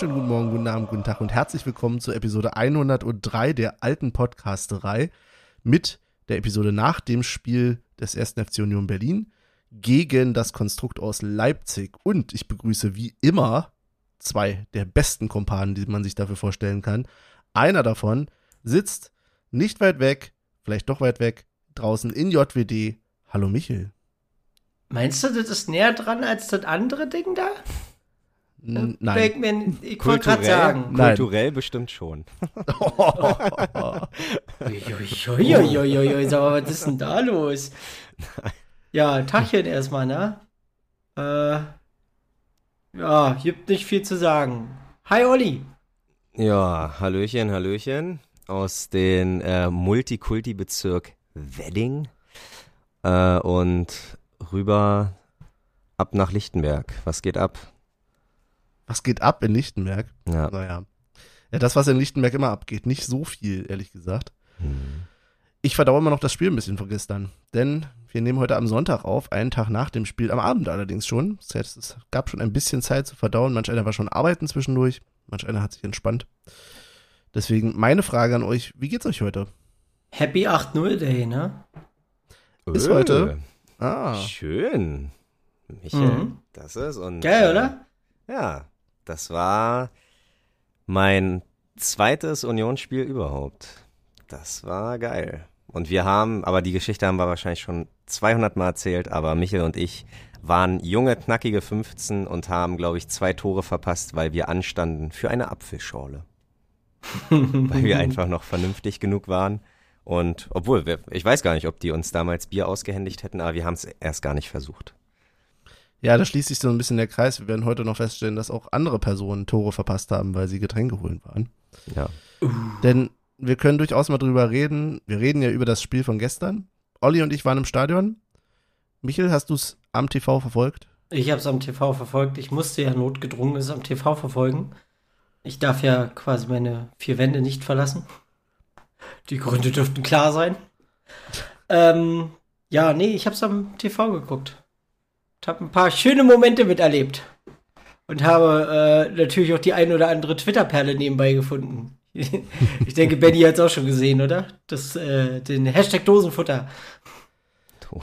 wunderschönen guten Morgen, guten Abend, guten Tag und herzlich willkommen zur Episode 103 der alten Podcasterei mit der Episode nach dem Spiel des 1. FC Union Berlin gegen das Konstrukt aus Leipzig. Und ich begrüße wie immer zwei der besten Kumpanen, die man sich dafür vorstellen kann. Einer davon sitzt nicht weit weg, vielleicht doch weit weg, draußen in JWD. Hallo Michel. Meinst du, das ist näher dran als das andere Ding da? N nein. Mir, ich wollte gerade sagen. Kulturell bestimmt schon. Uiuiuiui, sag mal, was ist denn da los? Ja, Tachchen erstmal, ne? Äh, ja, gibt nicht viel zu sagen. Hi, Olli. Ja, Hallöchen, Hallöchen. Aus dem äh, Multikulti-Bezirk Wedding. Äh, und rüber ab nach Lichtenberg. Was geht ab? Was geht ab in Lichtenberg? Ja. Naja. Ja, das, was in Lichtenberg immer abgeht. Nicht so viel, ehrlich gesagt. Hm. Ich verdaue immer noch das Spiel ein bisschen von gestern. Denn wir nehmen heute am Sonntag auf, einen Tag nach dem Spiel, am Abend allerdings schon. Das heißt, es gab schon ein bisschen Zeit zu verdauen. Manch einer war schon arbeiten zwischendurch. Manch einer hat sich entspannt. Deswegen meine Frage an euch, wie geht's euch heute? Happy 8-0 Day, ne? Ist Öh, heute. Ah, Schön. Michael, Mhm. das ist und. Geil, oder? Ja, das war mein zweites Unionsspiel überhaupt. Das war geil. Und wir haben, aber die Geschichte haben wir wahrscheinlich schon 200 Mal erzählt, aber Michael und ich waren junge, knackige 15 und haben, glaube ich, zwei Tore verpasst, weil wir anstanden für eine Apfelschorle. weil wir einfach noch vernünftig genug waren. Und obwohl, wir, ich weiß gar nicht, ob die uns damals Bier ausgehändigt hätten, aber wir haben es erst gar nicht versucht. Ja, da schließt sich so ein bisschen der Kreis. Wir werden heute noch feststellen, dass auch andere Personen Tore verpasst haben, weil sie Getränke holen waren. Ja. Denn wir können durchaus mal drüber reden. Wir reden ja über das Spiel von gestern. Olli und ich waren im Stadion. Michel, hast du es am TV verfolgt? Ich habe es am TV verfolgt. Ich musste ja notgedrungen es am TV verfolgen. Ich darf ja quasi meine vier Wände nicht verlassen. Die Gründe dürften klar sein. Ähm, ja, nee, ich habe es am TV geguckt. Ich habe ein paar schöne Momente miterlebt. Und habe äh, natürlich auch die ein oder andere Twitter-Perle nebenbei gefunden. ich denke, Benny hat es auch schon gesehen, oder? Das, äh, den Hashtag Dosenfutter.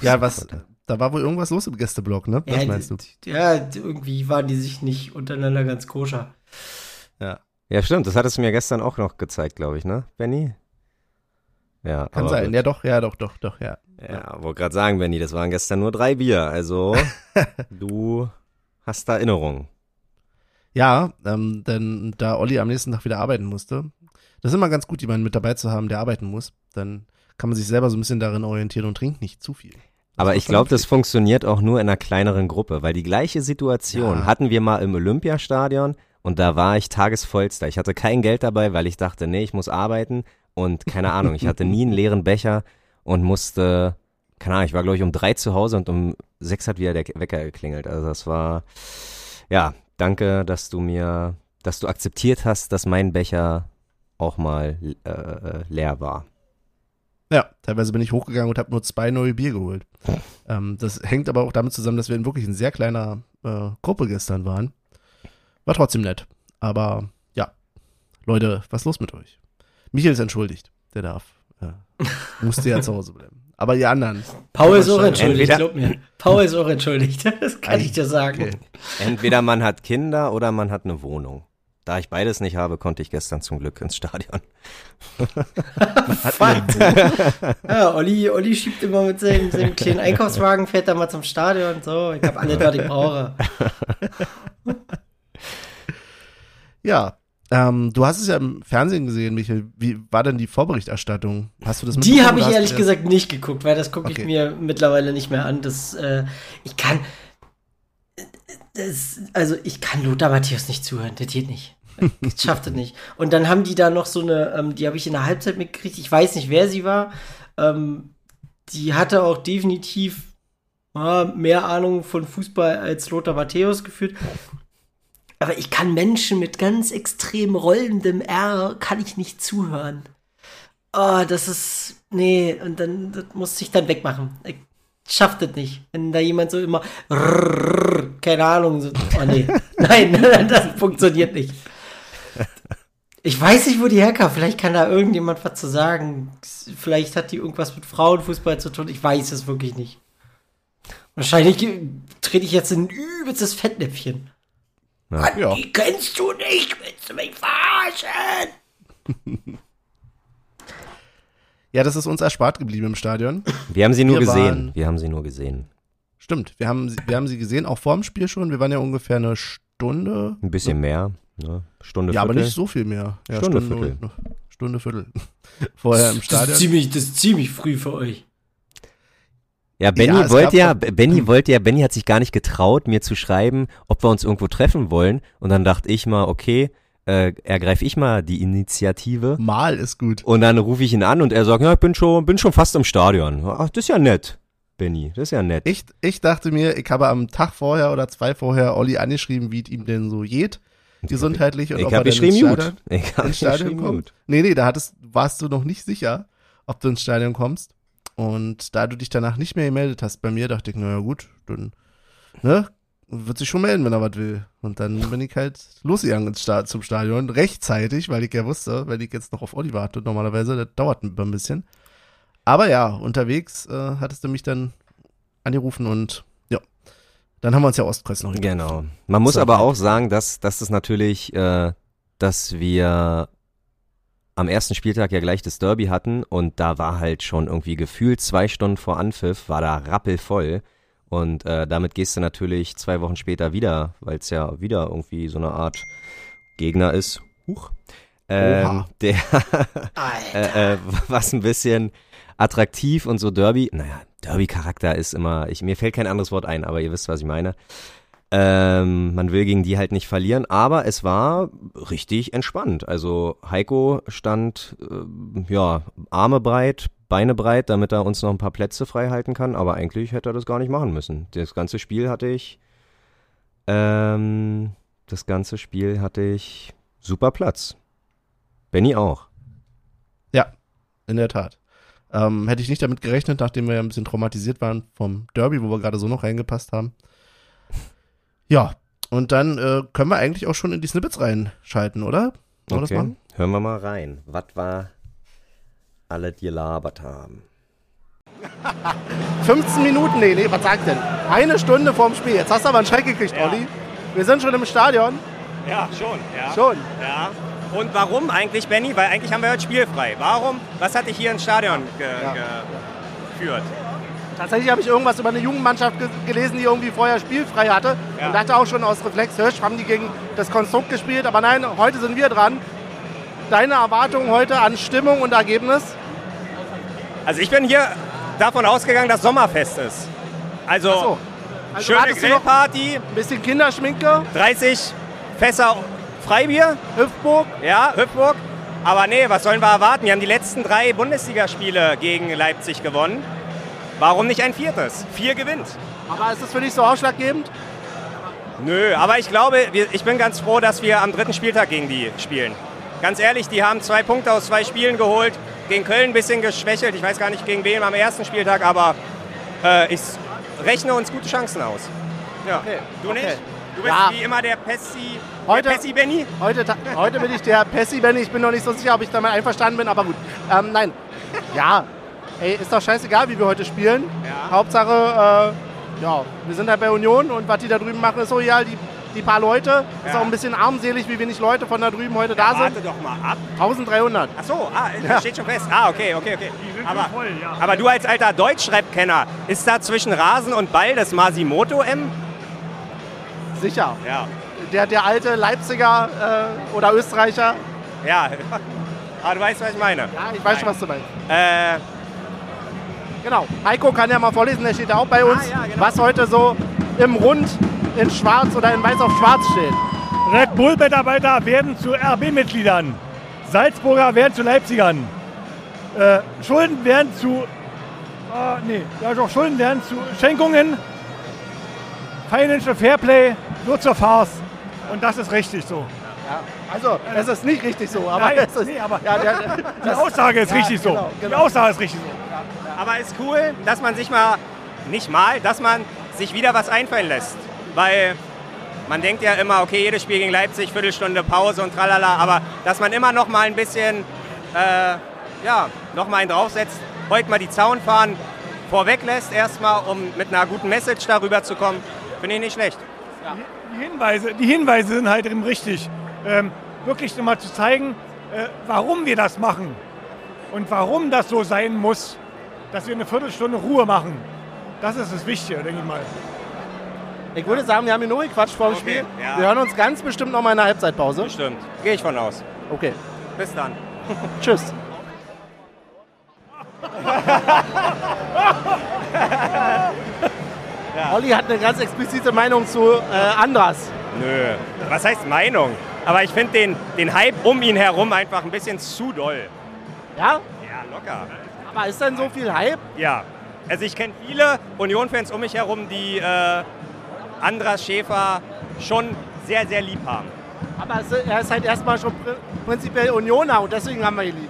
Ja, was, da war wohl irgendwas los im Gästeblock, ne? Was ja, meinst du? Ja, irgendwie waren die sich nicht untereinander ganz koscher. Ja. Ja, stimmt. Das hattest du mir gestern auch noch gezeigt, glaube ich, ne, Benny? Ja, Kann sein. gut. Ja, doch, ja, doch, doch, doch, ja. Ja, wollte gerade sagen, Benny, das waren gestern nur drei Bier. Also, du hast da Erinnerungen. Ja, ähm, denn da Olli am nächsten Tag wieder arbeiten musste, das ist immer ganz gut, jemanden mit dabei zu haben, der arbeiten muss. Dann kann man sich selber so ein bisschen darin orientieren und trinkt nicht zu viel. Aber ich glaube, das funktioniert auch nur in einer kleineren Gruppe, weil die gleiche Situation Ja. hatten wir mal im Olympiastadion und da war ich tagesvollster. Ich hatte kein Geld dabei, weil ich dachte, nee, ich muss arbeiten und keine Ahnung, ich hatte nie einen leeren Becher und musste, keine Ahnung, ich war glaube ich um drei zu Hause und um sechs hat wieder der Wecker geklingelt. Also das war, ja, danke, dass du mir, dass du akzeptiert hast, dass mein Becher auch mal äh, äh, leer war. Ja, teilweise bin ich hochgegangen und habe nur zwei neue Bier geholt. ähm, das hängt aber auch damit zusammen, dass wir in wirklich in sehr kleiner äh, Gruppe gestern waren. War trotzdem nett. Aber ja, Leute, was ist los mit euch? Michael ist entschuldigt. Der darf. Äh, musste ja zu Hause bleiben. Aber die anderen. Paul ist auch entschuldigt, glaub mir. Paul ist auch entschuldigt, das kann ich dir sagen. Okay. Entweder man hat Kinder oder man hat eine Wohnung. Da ich beides nicht habe, konnte ich gestern zum Glück ins Stadion. Ja, Olli, Olli schiebt immer mit seinem, seinem kleinen Einkaufswagen, fährt da mal zum Stadion. So, ich habe alles, was ich brauche. Ja, ähm, du hast es ja im Fernsehen gesehen, Michael. Wie war denn die Vorberichterstattung? Hast du das Die habe ich ehrlich gesagt nicht geguckt, weil das gucke Okay. ich mir mittlerweile nicht mehr an. Das, äh, ich kann. Das, also, ich kann Lothar Matthäus nicht zuhören. Das geht nicht. Ich schaff das nicht. Und dann haben die da noch so eine, ähm, die habe ich in der Halbzeit mitgekriegt. Ich weiß nicht, wer sie war. Ähm, die hatte auch definitiv ja, mehr Ahnung von Fußball als Lothar Matthäus geführt. Aber ich kann Menschen mit ganz extrem rollendem R, kann ich nicht zuhören. Oh, das ist, nee, und dann, das muss ich dann wegmachen. Ich schaff das nicht. Wenn da jemand so immer, keine Ahnung, so, oh nee, nein, das funktioniert nicht. Ich weiß nicht, wo die herkam. Vielleicht kann da irgendjemand was zu sagen. Vielleicht hat die irgendwas mit Frauenfußball zu tun. Ich weiß es wirklich nicht. Wahrscheinlich trete ich jetzt in ein übelstes Fettnäpfchen. Ja. Mann, Ja. die kennst du nicht. Willst du mich verarschen? Ja, das ist uns erspart geblieben im Stadion. Wir haben sie nur Wir gesehen. waren- Wir haben sie nur gesehen. Stimmt, wir haben, sie- wir haben sie gesehen, auch vor dem Spiel schon. Wir waren ja ungefähr eine Stunde. Ein bisschen mehr. Ne? Stunde Ja, aber Viertel. nicht so viel mehr. Ja, Stunde, Stunde, Viertel. und- Stunde, Viertel. Vorher im Das ist, Stadion. ziemlich, das ist ziemlich früh für euch. Ja, Benny Ja, wollte ja, Benny wollte ja, Benny hat sich gar nicht getraut, mir zu schreiben, ob wir uns irgendwo treffen wollen. Und dann dachte ich mal, okay, äh, ergreife ich mal die Initiative. Mal ist gut. Und dann rufe ich ihn an und er sagt, ja, ich bin schon, bin schon fast im Stadion. Ach, das ist ja nett, Benny, das ist ja nett. Ich, ich dachte mir, ich habe am Tag vorher oder zwei vorher Olli angeschrieben, wie es ihm denn so geht, gesundheitlich und ich ob er habe denn geschrieben, ins gut. Ich habe geschrieben, kommt. gut. Nee, nee, da hattest, warst du noch nicht sicher, ob du ins Stadion kommst. Und da du dich danach nicht mehr gemeldet hast bei mir, dachte ich, naja gut, dann, ne, wird sich schon melden, wenn er was will. Und dann bin ich halt losgegangen zum Stadion, rechtzeitig, weil ich ja wusste, wenn ich jetzt noch auf Olli warte, normalerweise, das dauert ein bisschen. Aber ja, unterwegs äh, hattest du mich dann angerufen und ja, dann haben wir uns ja Ostkreuz noch. Genau. Man muss So, aber auch sagen, dass, dass das natürlich, äh, dass wir am ersten Spieltag ja gleich das Derby hatten und da war halt schon irgendwie gefühlt zwei Stunden vor Anpfiff, war da rappelvoll. Und äh, damit gehst du natürlich zwei Wochen später wieder, weil es ja wieder irgendwie so eine Art Gegner ist. Huch. Ähm, der, äh, äh, was ein bisschen attraktiv und so Derby, naja, Derby-Charakter ist immer, ich, mir fällt kein anderes Wort ein, aber ihr wisst, was ich meine. Ähm, man will gegen die halt nicht verlieren, aber es war richtig entspannt. Also Heiko stand, äh, ja, Arme breit, Beine breit, damit er uns noch ein paar Plätze frei halten kann, aber eigentlich hätte er das gar nicht machen müssen. Das ganze Spiel hatte ich, ähm, das ganze Spiel hatte ich super Platz. Benny auch. Ja, in der Tat. Ähm, hätte ich nicht damit gerechnet, nachdem wir ein bisschen traumatisiert waren vom Derby, wo wir gerade so noch reingepasst haben. Ja, und dann äh, können wir eigentlich auch schon in die Snippets reinschalten, oder? Wollen wir das machen? Hören wir mal rein. Was war alle die labert haben? 15 Minuten, nee, nee, was sagt denn? Eine Stunde vorm Spiel. Jetzt hast du aber einen Schreck gekriegt, Ja. Olli. Wir sind schon im Stadion. Ja, schon. Ja. Schon. Ja. Und warum eigentlich, Benny? Weil eigentlich haben wir heute spielfrei. Warum? Was hat dich hier ins Stadion ge Ja. geführt? Tatsächlich habe ich irgendwas über eine Jugendmannschaft ge gelesen, die irgendwie vorher spielfrei hatte. Ja. Und dachte auch schon aus Reflex, Hirsch, haben die gegen das Konstrukt gespielt. Aber nein, heute sind wir dran. Deine Erwartungen heute an Stimmung und Ergebnis? Also ich bin hier davon ausgegangen, dass Sommerfest ist. Also, so. Also schöne Grillparty, ein bisschen Kinderschminke, 30 Fässer Freibier, Hüftburg. ja, Hüpfburg. Aber nee, was sollen wir erwarten? Wir haben die letzten drei Bundesligaspiele gegen Leipzig gewonnen. Warum nicht ein viertes? Vier gewinnt. Aber ist das für dich so ausschlaggebend? Nö, aber ich glaube, ich bin ganz froh, dass wir am dritten Spieltag gegen die spielen. Ganz ehrlich, die haben zwei Punkte aus zwei Spielen geholt. Gegen Köln ein bisschen geschwächelt. Ich weiß gar nicht gegen wen am ersten Spieltag, aber äh, ich rechne uns gute Chancen aus. Ja. Okay, Du okay. nicht? Du bist Ja. wie immer der Pessi, Heute- der Pessi Benny? Heute, heute bin ich der Pessi, Benny. Ich bin noch nicht so sicher, ob ich damit einverstanden bin, aber gut. Ähm, nein. Ja. Ey, ist doch scheißegal, wie wir heute spielen. Ja. Hauptsache, äh, ja, wir sind halt bei Union und was die da drüben machen, ist so, ja, die, die paar Leute. Ist Ja. auch ein bisschen armselig, wie wenig Leute von da drüben heute da Warte sind. doch mal ab. 1300. Ach so, ah, Ja. das steht schon fest. Ah, okay, okay, okay. sind Aber, voll, ja. aber du als alter Deutschrap-Kenner, ist da zwischen Rasen und Ball das Masimoto M? Sicher. Ja. Der, der alte Leipziger äh, oder Österreicher. Ja. Aber du weißt, was ich meine. Ja, ich weiß schon, was du meinst. Äh, Genau. Heiko kann ja mal vorlesen, der steht ja auch bei uns, Ah, ja, genau. was heute so im Rund in schwarz oder in weiß auf schwarz steht. Red Bull-Mitarbeiter werden zu RB-Mitgliedern. Salzburger werden zu Leipzigern. Äh, Schulden werden zu. Äh, nee, ja doch, Schulden werden zu Schenkungen. Financial Fairplay nur zur Farce. Und das ist richtig so. Also, es ist nicht richtig so, aber Nein, es ist. nee, aber- ja, der, Die Aussage ist ja, richtig so. genau, Die genau. Aussage ist richtig so. Aber ist cool, dass man sich mal, nicht mal, dass man sich wieder was einfallen lässt. Weil man denkt ja immer, okay, jedes Spiel gegen Leipzig, Viertelstunde Pause und tralala, aber dass man immer noch mal ein bisschen, äh, ja, noch mal einen draufsetzt, heute mal die Zaunfahnen vorweg lässt erstmal, um mit einer guten Message darüber zu kommen, finde ich nicht schlecht. Die Hinweise, die Hinweise sind halt eben richtig. Ähm, wirklich nochmal zu zeigen, äh, warum wir das machen und warum das so sein muss, dass wir eine Viertelstunde Ruhe machen. Das ist das Wichtige, denke ich mal. Ich würde sagen, wir haben hier nur gequatscht vor dem Okay, Spiel. ja. Wir hören uns ganz bestimmt noch mal in der Halbzeitpause. Stimmt, gehe ich von aus. Okay, Bis dann. tschüss. Olli hat eine ganz explizite Meinung zu äh, Andras. Nö. Was heißt Meinung? Aber ich finde den, den Hype um ihn herum einfach ein bisschen zu doll. Ja? Ja, locker. Aber ist denn so viel Hype? Ja. Also ich kenne viele Union-Fans um mich herum, die äh, Andras Schäfer schon sehr, sehr lieb haben. Aber er ist halt erstmal schon pr prinzipiell Unioner und deswegen haben wir ihn lieb.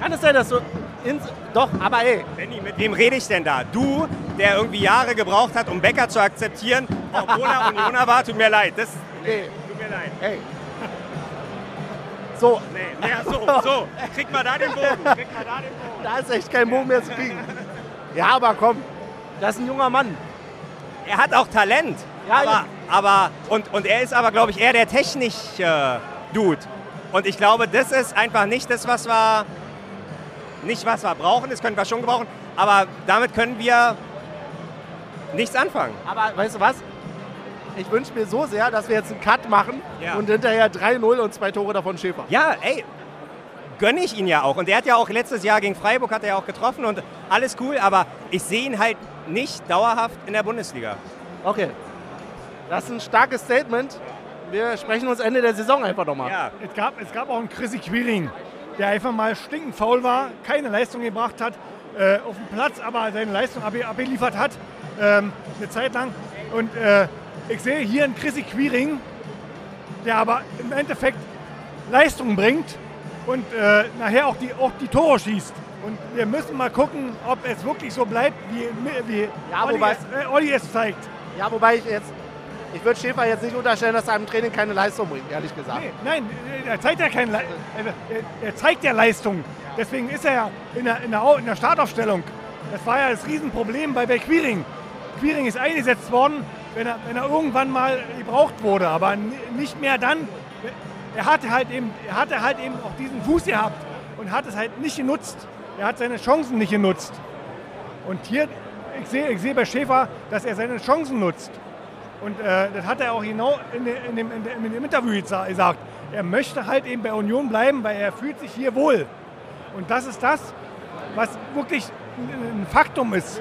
Kann es sein, dass du. Ins doch, aber ey, Benni, mit wem rede ich denn da? Du, der irgendwie Jahre gebraucht hat, um Becker zu akzeptieren, obwohl er Unioner war, tut mir leid. Das, nee, tut mir leid. ey. So, Nee, ja, so, so. Krieg mal da den Bogen. Krieg mal da den Bogen. da ist echt kein Bogen mehr zu kriegen. Ja, aber komm, das ist ein junger Mann. Er hat auch Talent. Ja, aber, ja. aber und, und er ist aber, glaube ich, eher der Technik-Dude. und ich glaube, das ist einfach nicht das, was wir nicht was wir brauchen. Das können wir schon gebrauchen. Aber damit können wir nichts anfangen. Aber weißt du was? Ich wünsche mir so sehr, dass wir jetzt einen Cut machen Ja. und hinterher 3-0 und zwei Tore davon Schäfer. Ja, ey, gönne ich ihn ja auch. Und er hat ja auch letztes Jahr gegen Freiburg hat er ja auch getroffen und alles cool. Aber ich sehe ihn halt nicht dauerhaft in der Bundesliga. Okay. Das ist ein starkes Statement. Wir sprechen uns Ende der Saison einfach nochmal. Ja, Es gab, es gab auch einen Chrissy Quiring, der einfach mal stinkend faul war, keine Leistung gebracht hat, äh, auf dem Platz aber seine Leistung abge- abgeliefert hat, ähm, eine Zeit lang. Und äh, ich sehe hier einen Chrissy Quiring, der aber im Endeffekt Leistung bringt und äh, nachher auch die, auch die Tore schießt. Und wir müssen mal gucken, ob es wirklich so bleibt, wie, wie Ja, Olli, wobei- es, äh, Olli es zeigt. Ja, wobei ich jetzt. Ich würde Schäfer jetzt nicht unterstellen, dass er im Training keine Leistung bringt, ehrlich gesagt. Nee, nein, er zeigt ja keine Le er, er zeigt ja Leistung. Deswegen ist er ja in der, in der, in der Startaufstellung. Das war ja das Riesenproblem bei, bei Quiring. Quiring ist eingesetzt worden, wenn er, wenn er irgendwann mal gebraucht wurde, aber nicht mehr dann. Er hatte halt eben, er hatte halt eben auch diesen Fuß gehabt und hat es halt nicht genutzt. Er hat seine Chancen nicht genutzt. Und hier, ich sehe, ich sehe bei Schäfer, dass er seine Chancen nutzt. Und äh, das hat er auch genau in, in, dem, in, dem, in dem Interview gesa- gesagt. Er möchte halt eben bei Union bleiben, weil er fühlt sich hier wohl. Und das ist das, was wirklich ein Faktum ist.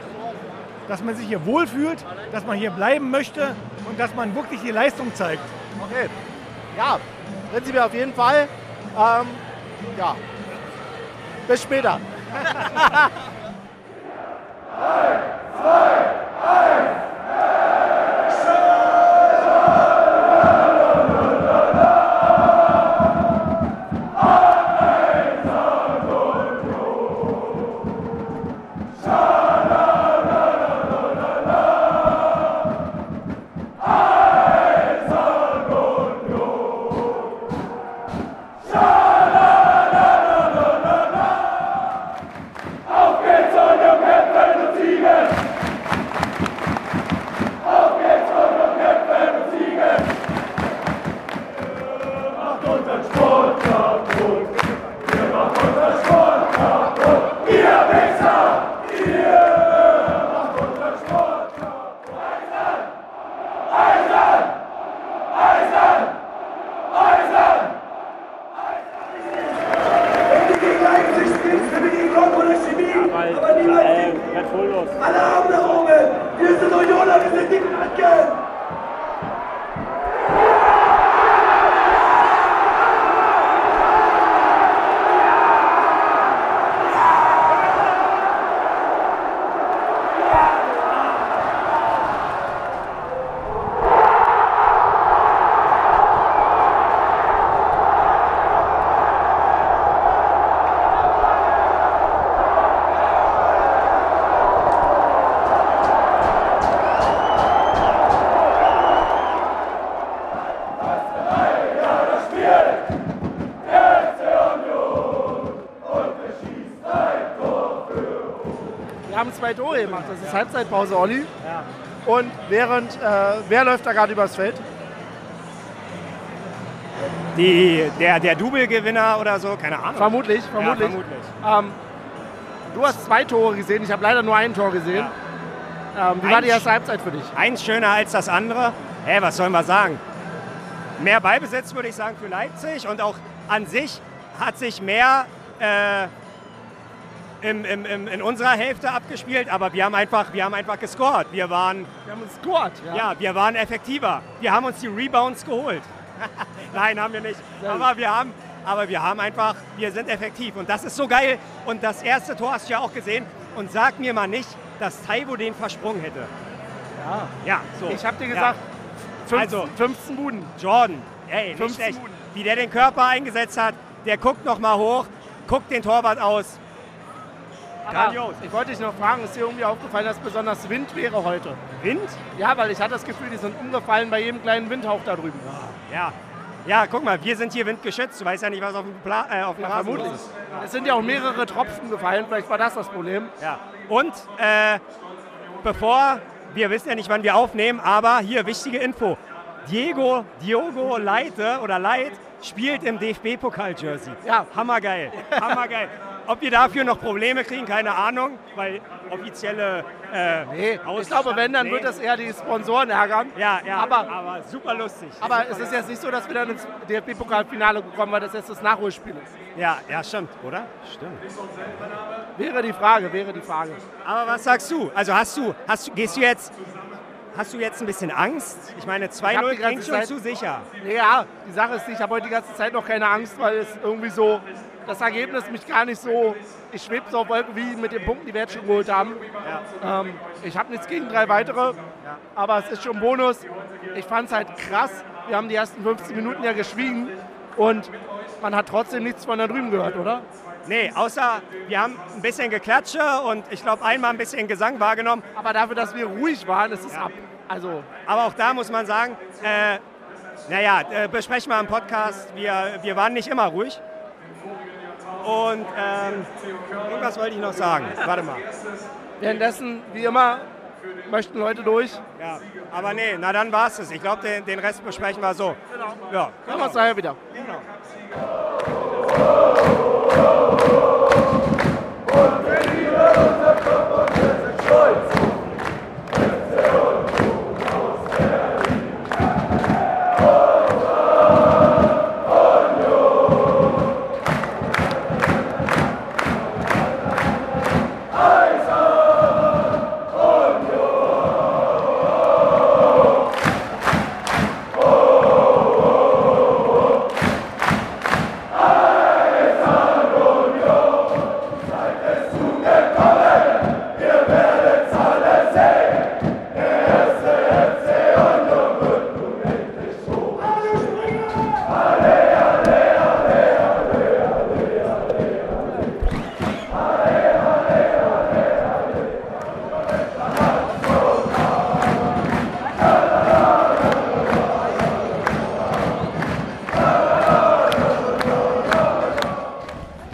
Dass man sich hier wohlfühlt, dass man hier bleiben möchte und dass man wirklich die Leistung zeigt. Okay. Ja, prinzipiell auf jeden Fall. Ähm, ja. Bis später. gegen haben zwei Tore gemacht. Das ist Halbzeitpause, Olli. Und während, äh, wer läuft da gerade übers Feld? Die, der, der Double-Gewinner oder so, keine Ahnung. Vermutlich, vermutlich. Ja, vermutlich. Ähm, du hast zwei Tore gesehen, ich habe leider nur ein Tor gesehen. Ähm, wie war Ein die erste Halbzeit für dich? Eins schöner als das andere. Hä, was sollen wir sagen? Mehr Ballbesitz würde ich sagen für Leipzig und auch an sich hat sich mehr äh, im, im, im, in unserer Hälfte abgespielt, aber wir haben einfach, wir haben einfach gescored. Wir waren, Wir haben uns scored. ja, wir waren effektiver. Wir haben uns die Rebounds geholt. Nein, haben wir nicht. Aber wir haben, aber wir haben einfach, wir sind effektiv und das ist so geil. Und das erste Tor hast du ja auch gesehen. Und sag mir mal nicht, dass Taibo den versprungen hätte. Ja. Ja, so. Ich habe dir Ja. gesagt, 15, Also- 15 Buden. Jordan, ey, nicht 15 schlecht. Minuten. Wie der den Körper eingesetzt hat, der guckt noch mal hoch, guckt den Torwart aus. Grandios. Ich wollte dich noch fragen, ist dir irgendwie aufgefallen, dass besonders Wind wäre heute? Wind? Ja, weil ich hatte das Gefühl, die sind umgefallen bei jedem kleinen Windhauch da drüben. Ja. Ja, guck mal, wir sind hier windgeschützt. Du weißt ja nicht, was auf dem, Pla äh, auf dem Rasen Vermutlich. ist. Es sind ja auch mehrere Tropfen gefallen, vielleicht war das das Problem. Ja. Und äh, bevor, wir wissen ja nicht, wann wir aufnehmen, aber hier wichtige Info. Diego, Diogo Leite oder Leit spielt im DFB-Pokal-Jersey. Ja. Hammergeil. Hammergeil. Ob wir dafür noch Probleme kriegen, keine Ahnung, weil offizielle äh, Nee, ich glaube, wenn, dann Nee. wird das eher die Sponsoren ärgern. Ja, ja, Aber- aber super lustig. Aber es ist jetzt nicht so, dass wir dann ins DFB-Pokalfinale gekommen, weil das jetzt das Nachholspiel ist. Ja, ja, stimmt, oder? Stimmt. Wäre die Frage, wäre die Frage. Aber was sagst du? Also hast du, hast du, gehst du jetzt, hast du jetzt ein bisschen Angst? Ich meine, hab 2-0 die ganze klingt schon Zeit- zu sicher. Ja, die Sache ist, ich habe heute die ganze Zeit noch keine Angst, weil es irgendwie so, das Ergebnis mich gar nicht so, ich schwebe so auf Wolken wie mit den Punkten, die wir jetzt schon geholt haben. Ähm, ich habe nichts gegen drei weitere, aber es ist schon ein Bonus. Ich fand es halt krass. Wir haben die ersten 15 Minuten ja geschwiegen und man hat trotzdem nichts von da drüben gehört, oder? Nee, außer wir haben ein bisschen Geklatsche und ich glaube einmal ein bisschen Gesang wahrgenommen. Aber dafür, dass wir ruhig waren, ist es ab. Also, Aber auch da muss man sagen, äh, naja, äh, besprechen wir im Podcast, wir, wir waren nicht immer ruhig. Und ähm, irgendwas wollte ich noch sagen. Warte mal. währenddessen, wie immer, möchten Leute durch. Ja, aber nee, na dann war es es. Ich glaube, den, den Rest besprechen wir so. Ja, Hören wir uns nachher wieder.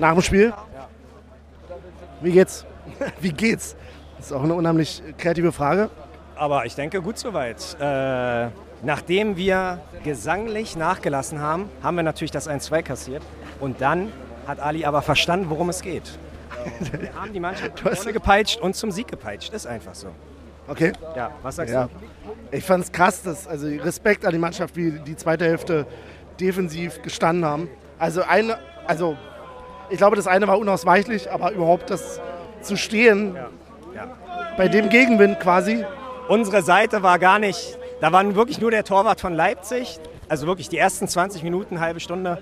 Nach dem Spiel? Wie geht's? Wie geht's? Das ist auch eine unheimlich kreative Frage. Aber ich denke, gut soweit. Äh, nachdem wir gesanglich nachgelassen haben, haben wir natürlich das 1-2 kassiert. Und dann hat Ali aber verstanden, worum es geht. Wir haben die Mannschaft vorne gepeitscht und zum Sieg gepeitscht. Ist einfach so. Okay. Ja, was sagst Ja. du? Ich fand's krass, dass, also Respekt an die Mannschaft, wie die zweite Hälfte defensiv gestanden haben. Also eine, also ich glaube, das eine war unausweichlich, aber überhaupt das zu stehen Ja. bei dem Gegenwind quasi. Unsere Seite war gar nicht, da war wirklich nur der Torwart von Leipzig. Also wirklich die ersten 20 Minuten, halbe Stunde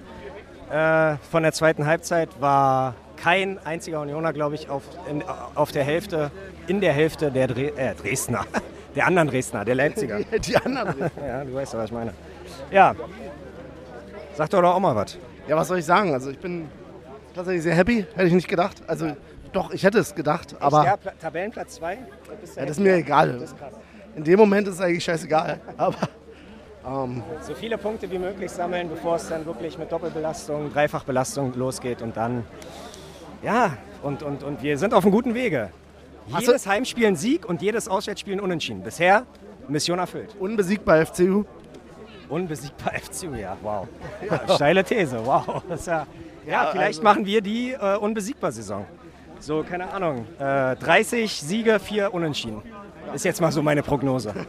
äh, von der zweiten Halbzeit war kein einziger Unioner, glaube ich, auf, in, auf der Hälfte, in der Hälfte der Dre äh, Dresdner, der anderen Dresdner, der Leipziger. Die anderen. Ja, du weißt ja, was ich meine. Ja, sag doch auch mal was. Ja, was soll ich sagen? Also ich bin tatsächlich sehr happy, hätte ich nicht gedacht. Also doch, ich hätte es gedacht, aber ja, Pla Tabellenplatz 2? ja, das ist mir egal. In dem Moment ist es eigentlich scheißegal. Aber ähm, So viele Punkte wie möglich sammeln, bevor es dann wirklich mit Doppelbelastung, Dreifachbelastung losgeht und dann, ja, und, und, und wir sind auf einem guten Wege. Jedes Heimspiel ein Sieg und jedes Auswärtsspiel ein Unentschieden. Bisher Mission erfüllt. Unbesiegbar FCU. Unbesiegbar FCU, ja, wow. Ja, steile These, wow. Das ist ja, ja, vielleicht machen wir die äh, Unbesiegbar-Saison. So, keine Ahnung, äh, 30 Siege, 4 Unentschieden. Ist jetzt mal so meine Prognose.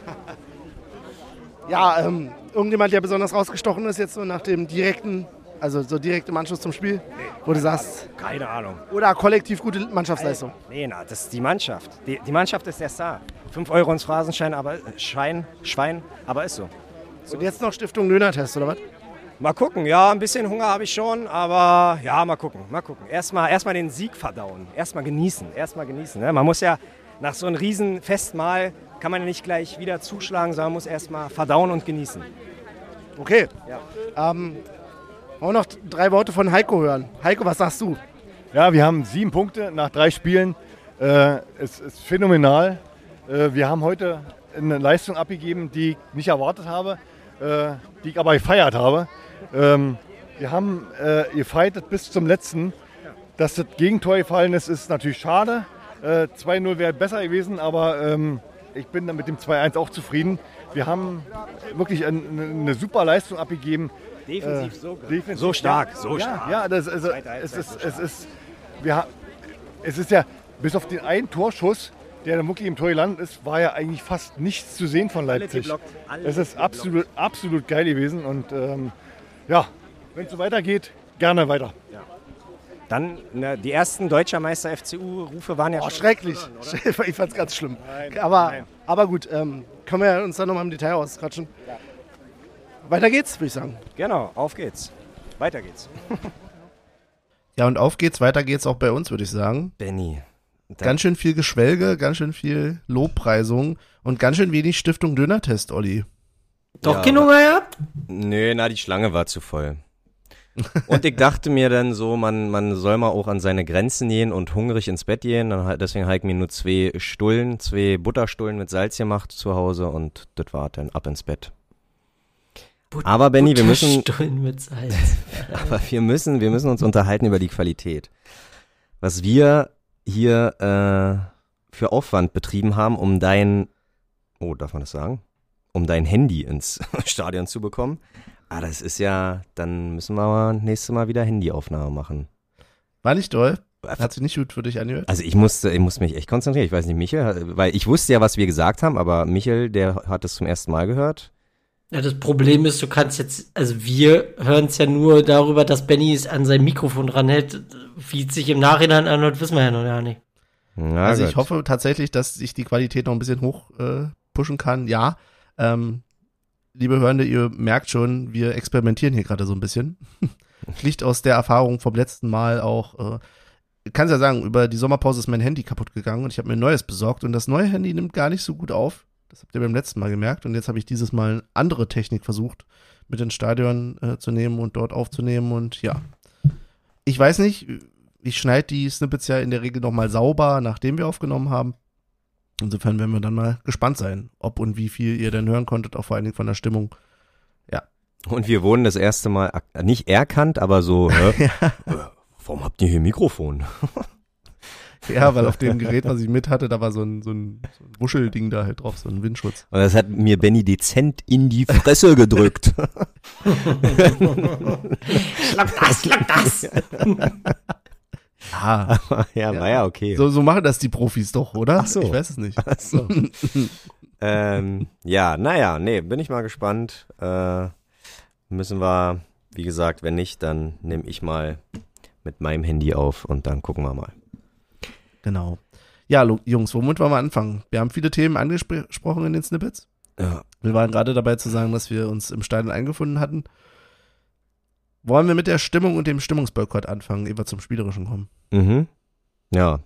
Ja, ähm, irgendjemand, der besonders rausgestochen ist jetzt so nach dem direkten, also so direkt im Anschluss zum Spiel, wo du sagst, Keine Ahnung. oder kollektiv gute Mannschaftsleistung. Nee, na, das ist die Mannschaft. Die, die Mannschaft ist erst da. 5 Euro ins Phrasenschein, aber äh, Schein, Schwein, aber ist so. Und jetzt noch Stiftung Döner-Test, oder was? Mal gucken, ja, ein bisschen Hunger habe ich schon, aber ja, mal gucken, mal gucken. Erstmal erstmal den Sieg verdauen, erstmal genießen, erstmal genießen. Ne? Man muss ja nach so einem riesen Festmahl kann man ja nicht gleich wieder zuschlagen, sondern muss erstmal verdauen und genießen. Okay. Ähm, wollen wir noch drei Worte von Heiko hören. Heiko, was sagst du? Ja, wir haben sieben Punkte nach drei Spielen. Äh, es ist phänomenal. Äh, wir haben heute eine Leistung abgegeben, die ich nicht erwartet habe, äh, die ich aber gefeiert habe. Ähm, wir haben äh, gefightet bis zum letzten. Dass das Gegentor gefallen ist, ist natürlich schade. Äh, 2-0 wäre besser gewesen, aber ähm, ich bin dann mit dem 2-1 auch zufrieden. Wir haben wirklich ein, eine super Leistung abgegeben. Defensiv Äh, so gut. defensiv- So stark, so ja, stark. Ja, das, also, es, ist, so es, ist, wir, ha- es ist ja, bis auf den einen Torschuss, der dann wirklich im Tor gelandet ist, war ja eigentlich fast nichts zu sehen von Alle Leipzig. geblockt, alle Es ist geblockt. absolut, absolut geil gewesen und ähm, ja, wenn es so weitergeht, gerne weiter. Dann ne, die ersten deutscher Meister FCU-Rufe waren ja Oh, schon. schrecklich. Ich fand's ganz schlimm. aber, aber gut, ähm, können wir uns dann nochmal im Detail ausquatschen. Weiter geht's, würde ich sagen. Genau, auf geht's. Weiter geht's. Ja, und auf geht's, weiter geht's auch bei uns, würde ich sagen. Benny. Ganz schön viel Geschwelge, ganz schön viel Lobpreisung und ganz schön wenig Stiftung Döner-Test, Olli. Doch Ja, kein Hunger gehabt? Nö, na, die Schlange war zu voll. Und ich dachte mir dann so, man, man soll mal auch an seine Grenzen gehen und hungrig ins Bett gehen. Dann, deswegen habe ich mir nur zwei Stullen, zwei Butterstullen mit Salz gemacht zu Hause und das war dann ab ins Bett. Aber Benny, wir müssen, mit Salz. aber wir müssen, wir müssen uns unterhalten über die Qualität. Was wir hier äh, für Aufwand betrieben haben, um dein, oh, darf man das sagen? Um dein Handy ins Stadion zu bekommen. Ah, das ist ja, dann müssen wir mal nächstes Mal wieder Handyaufnahme machen. War nicht doll? Hat sich nicht gut für dich angehört? Also ich musste, ich musste mich echt konzentrieren. Ich weiß nicht, Michel, weil ich wusste ja, was wir gesagt haben, aber Michel, der hat es zum ersten Mal gehört. Ja, das Problem ist, du kannst jetzt, also wir hören es ja nur darüber, dass Benny es an sein Mikrofon dranhält. Wie es sich im Nachhinein anhört, wissen wir ja noch gar nicht. Na also gut. ich hoffe tatsächlich, dass ich die Qualität noch ein bisschen hoch äh, pushen kann. Ja, ähm, liebe Hörende, ihr merkt schon, wir experimentieren hier gerade so ein bisschen. Liegt aus der Erfahrung vom letzten Mal auch. Äh, kann ja sagen, über die Sommerpause ist mein Handy kaputt gegangen und ich habe mir ein neues besorgt und das neue Handy nimmt gar nicht so gut auf. Das habt ihr beim letzten Mal gemerkt und jetzt habe ich dieses Mal eine andere Technik versucht, mit ins Stadion äh, zu nehmen und dort aufzunehmen und ja. Ich weiß nicht, ich schneide die Snippets ja in der Regel nochmal sauber, nachdem wir aufgenommen haben. Insofern werden wir dann mal gespannt sein, ob und wie viel ihr denn hören konntet, auch vor allen Dingen von der Stimmung. Und wir wurden das erste Mal nicht erkannt, aber so, hä? Äh, warum habt ihr hier ein Mikrofon? Ja, weil auf dem Gerät, was ich mit hatte, da war so ein, so ein, so ein Wuschelding da halt drauf, so ein Windschutz. Und das hat mir Benny dezent in die Fresse gedrückt. Schlag das, schlag das! Ah, ja, war ja okay. so, so machen das die Profis doch, oder? Ach so. Ich weiß es nicht. Ach so. ähm, ja, naja, nee, bin ich mal gespannt. Äh, müssen wir, wie gesagt, wenn nicht, dann nehme ich mal mit meinem Handy auf und dann gucken wir mal. Genau. Ja, Jungs, womit wollen wir anfangen? Wir haben viele Themen angesprochen in den Snippets. Ja. Wir waren gerade dabei zu sagen, dass wir uns im Stadion eingefunden hatten. Wollen wir mit der Stimmung und dem Stimmungsboykott anfangen, ehe wir zum Spielerischen kommen? Mhm. Ja.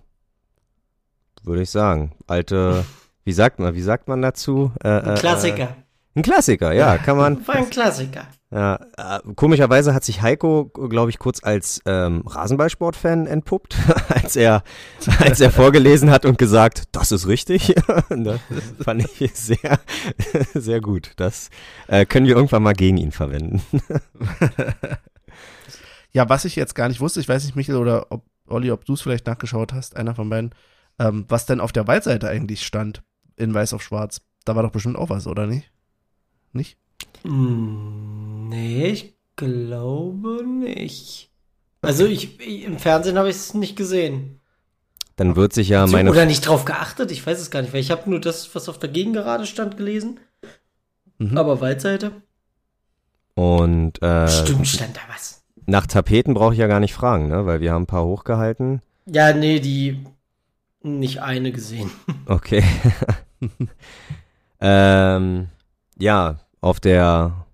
Würde ich sagen. Alte, wie sagt man, wie sagt man dazu? Äh, Ein äh, Klassiker. Äh, ein Klassiker, ja, kann man. War ein Klassiker. Ja, äh, komischerweise hat sich Heiko, glaube ich, kurz als ähm, Rasenballsportfan entpuppt, als er, als er vorgelesen hat und gesagt, das ist richtig. das fand ich sehr, sehr gut. Das äh, können wir irgendwann mal gegen ihn verwenden. Ja, was ich jetzt gar nicht wusste, ich weiß nicht, Michael oder ob Olli, ob du es vielleicht nachgeschaut hast, einer von beiden. ähm, was denn auf der Waldseite eigentlich stand, in Weiß auf Schwarz. Da war doch bestimmt auch was, oder nicht? Nicht? Hm, nee, ich glaube nicht. Also ich, ich im Fernsehen habe ich es nicht gesehen. Dann wird sich ja meine Oder nicht drauf geachtet, ich weiß es gar nicht, weil ich habe nur das, was auf der Gegengerade stand, gelesen. Mhm. Aber Waldseite? und äh, Stimmt, stand da was. Nach Tapeten brauche ich ja gar nicht fragen, ne? Weil wir haben ein paar hochgehalten. Ja, nee, die nicht eine gesehen. Okay. ähm, ja, auf der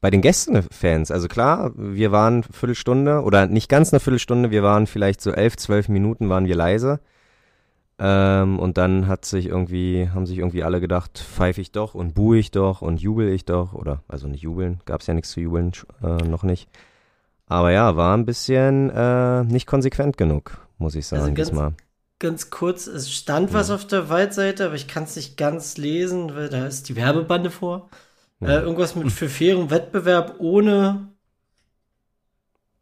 bei den Gästenfans, also klar, wir waren eine Viertelstunde oder nicht ganz eine Viertelstunde, wir waren vielleicht so elf, zwölf Minuten waren wir leise. Ähm, und dann hat sich irgendwie, haben sich irgendwie alle gedacht, pfeife ich doch und buhe ich doch und jubel ich doch. Oder also nicht jubeln, gab es ja nichts zu jubeln, äh, noch nicht. Aber ja, war ein bisschen äh, nicht konsequent genug, muss ich sagen, Also ganz- diesmal. Ganz kurz, es stand was auf der Waldseite, aber ich kann es nicht ganz lesen, weil da ist die Werbebande vor. Äh, irgendwas mit für fairen Wettbewerb ohne.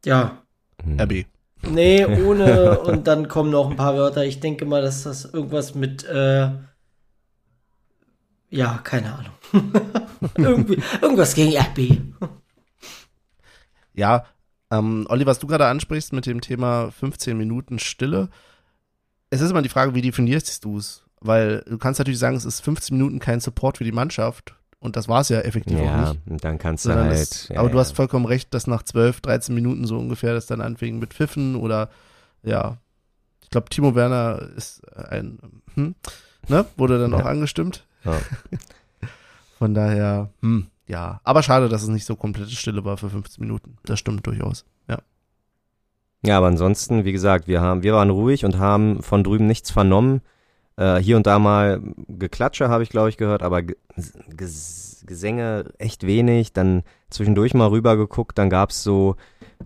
Ja, Hm. RB. nee, ohne. und dann kommen noch ein paar Wörter. Ich denke mal, dass das irgendwas mit. Äh, ja, keine Ahnung. Irgendwie, irgendwas gegen RB. Ja, ähm, Olli, was du gerade ansprichst mit dem Thema 15 Minuten Stille, es ist immer die Frage, wie definierst du es? Weil du kannst natürlich sagen, es ist 15 Minuten kein Support für die Mannschaft und das war es ja effektiv auch Ja, nicht. und dann kannst du halt. es, ja, aber du ja. hast vollkommen recht, dass nach 12, 13 Minuten so ungefähr das dann anfing mit Pfiffen oder ja, ich glaube, Timo Werner ist ein, hm, ne, wurde dann Ja. auch angestimmt. Ja. Von daher, hm, ja. Aber schade, dass es nicht so komplette Stille war für 15 Minuten. Das stimmt durchaus. Ja. Ja, aber ansonsten, wie gesagt, wir haben, wir waren ruhig und haben von drüben nichts vernommen. Äh, hier und da mal Geklatsche habe ich, glaube ich, gehört, aber Ge Ges Gesänge echt wenig. Dann zwischendurch mal rüber geguckt, dann gab's so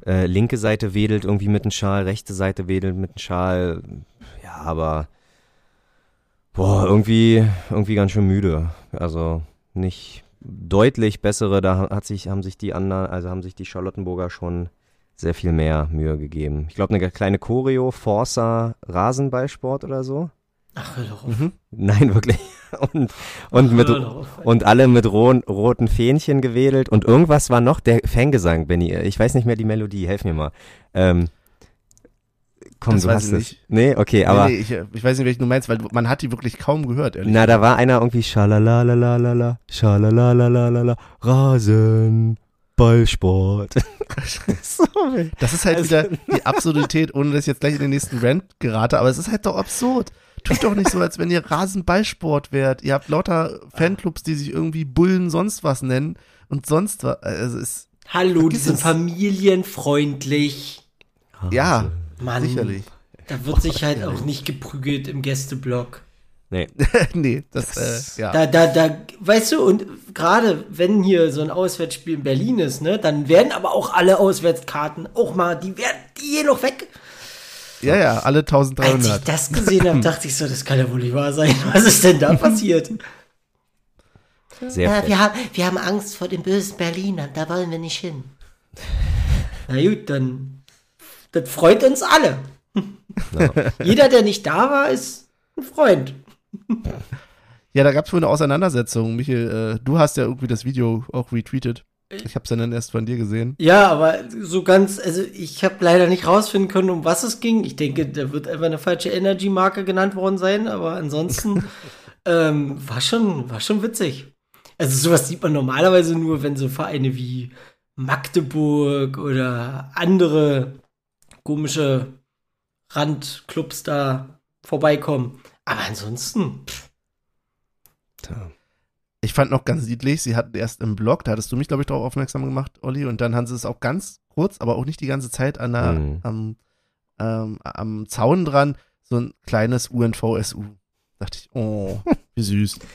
äh, linke Seite wedelt irgendwie mit dem Schal, rechte Seite wedelt mit dem Schal. Ja, aber boah, irgendwie, irgendwie ganz schön müde. Also nicht deutlich bessere, da hat sich, haben sich die anderen, also haben sich die Charlottenburger schon sehr viel mehr Mühe gegeben. Ich glaube, eine kleine Choreo, Forza, Rasenballsport oder so. Ach, hör doch auf. Mhm. Nein, wirklich. Und, und, mit, Hör doch auf. und alle mit ro roten Fähnchen gewedelt. Und irgendwas war noch der Fangesang, Benny. Ich weiß nicht mehr die Melodie, helf mir mal. Ähm, komm, Das du weiß hast ich es. nicht. Nee, okay, aber nee, nee, ich, ich weiß nicht, welchen du meinst, weil man hat die wirklich kaum gehört, ehrlich. na, da war einer irgendwie schalalalalala, schalalalalala, Rasen, Ballsport. so. Das ist halt Also- wieder die Absurdität, ohne dass ich jetzt gleich in den nächsten Rant gerate, aber es ist halt doch absurd. Tut doch nicht so, als wenn ihr Rasenballsport wärt. Ihr habt lauter Fanclubs, die sich irgendwie Bullen sonst was nennen und sonst was. Also es Hallo, die sind familienfreundlich. ja, Mann, sicherlich. da wird sich halt auch nicht geprügelt im Gästeblock. Nee, nee, das, äh, ja. Da, da, da, weißt du, und gerade wenn hier so ein Auswärtsspiel in Berlin ist, ne, dann werden aber auch alle Auswärtskarten auch mal, die werden die hier noch weg. ja, ja, alle Als ich 1300. das gesehen habe, dachte ich so, das kann ja wohl nicht wahr sein. Was ist denn da passiert? sehr Ja, wir haben, wir haben Angst vor den bösen Berlinern, da wollen wir nicht hin. Na gut, dann, das freut uns alle. Jeder, der nicht da war, ist ein Freund. Ja, da gab es wohl eine Auseinandersetzung. Michael, äh, du hast ja irgendwie das Video auch retweetet. Ich habe es ja dann erst von dir gesehen. Ja, aber so ganz, also ich habe leider nicht rausfinden können, um was es ging. Ich denke, da wird einfach eine falsche Energy-Marke genannt worden sein, aber ansonsten ähm, war schon, war schon witzig. Also sowas sieht man normalerweise nur, wenn so Vereine wie Magdeburg oder andere komische Randclubs da vorbeikommen. Aber ansonsten, pff, Ich fand noch ganz niedlich, sie hatten erst im Blog, da hattest du mich, glaube ich, darauf aufmerksam gemacht, Olli, und dann haben sie es auch ganz kurz, aber auch nicht die ganze Zeit an der, Mhm. am, ähm, am Zaun dran, so ein kleines UNVSU. Dachte ich, oh, wie süß.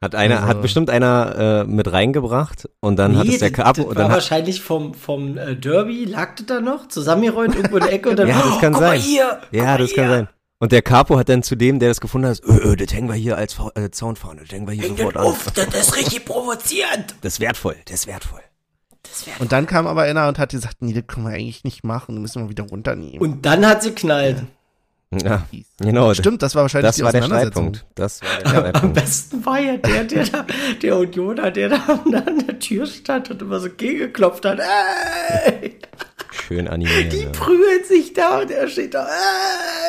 Hat einer, Also- hat bestimmt einer äh, mit reingebracht und dann hat es der das- Capo das und war dann hat, wahrscheinlich vom, vom äh, Derby, lag das da noch, zusammengerollt irgendwo in der Ecke und dann, Ja, das kann guck Mal sein. hier, ja, das kann hier. sein. Und der Capo hat dann zu dem, der das gefunden hat, öh, öh, das hängen wir hier als äh, Zaunfahne, das hängen wir hier Häng sofort das an. auf, das ist richtig provozierend. Das ist wertvoll, das ist wertvoll. Das Und dann kam aber einer und hat gesagt, nee, das können wir eigentlich nicht machen, das müssen wir wieder runternehmen. und dann hat sie knallt. Ja, genau. Stimmt, das war wahrscheinlich Das die war der Auseinandersetzung. Streitpunkt. Das war der Am Streitpunkt. besten war ja der, der da, der Unioner, der da an der Tür stand und immer so gegengeklopft hat. Ey, Schön animiert. die ja. prügeln sich da und er steht da.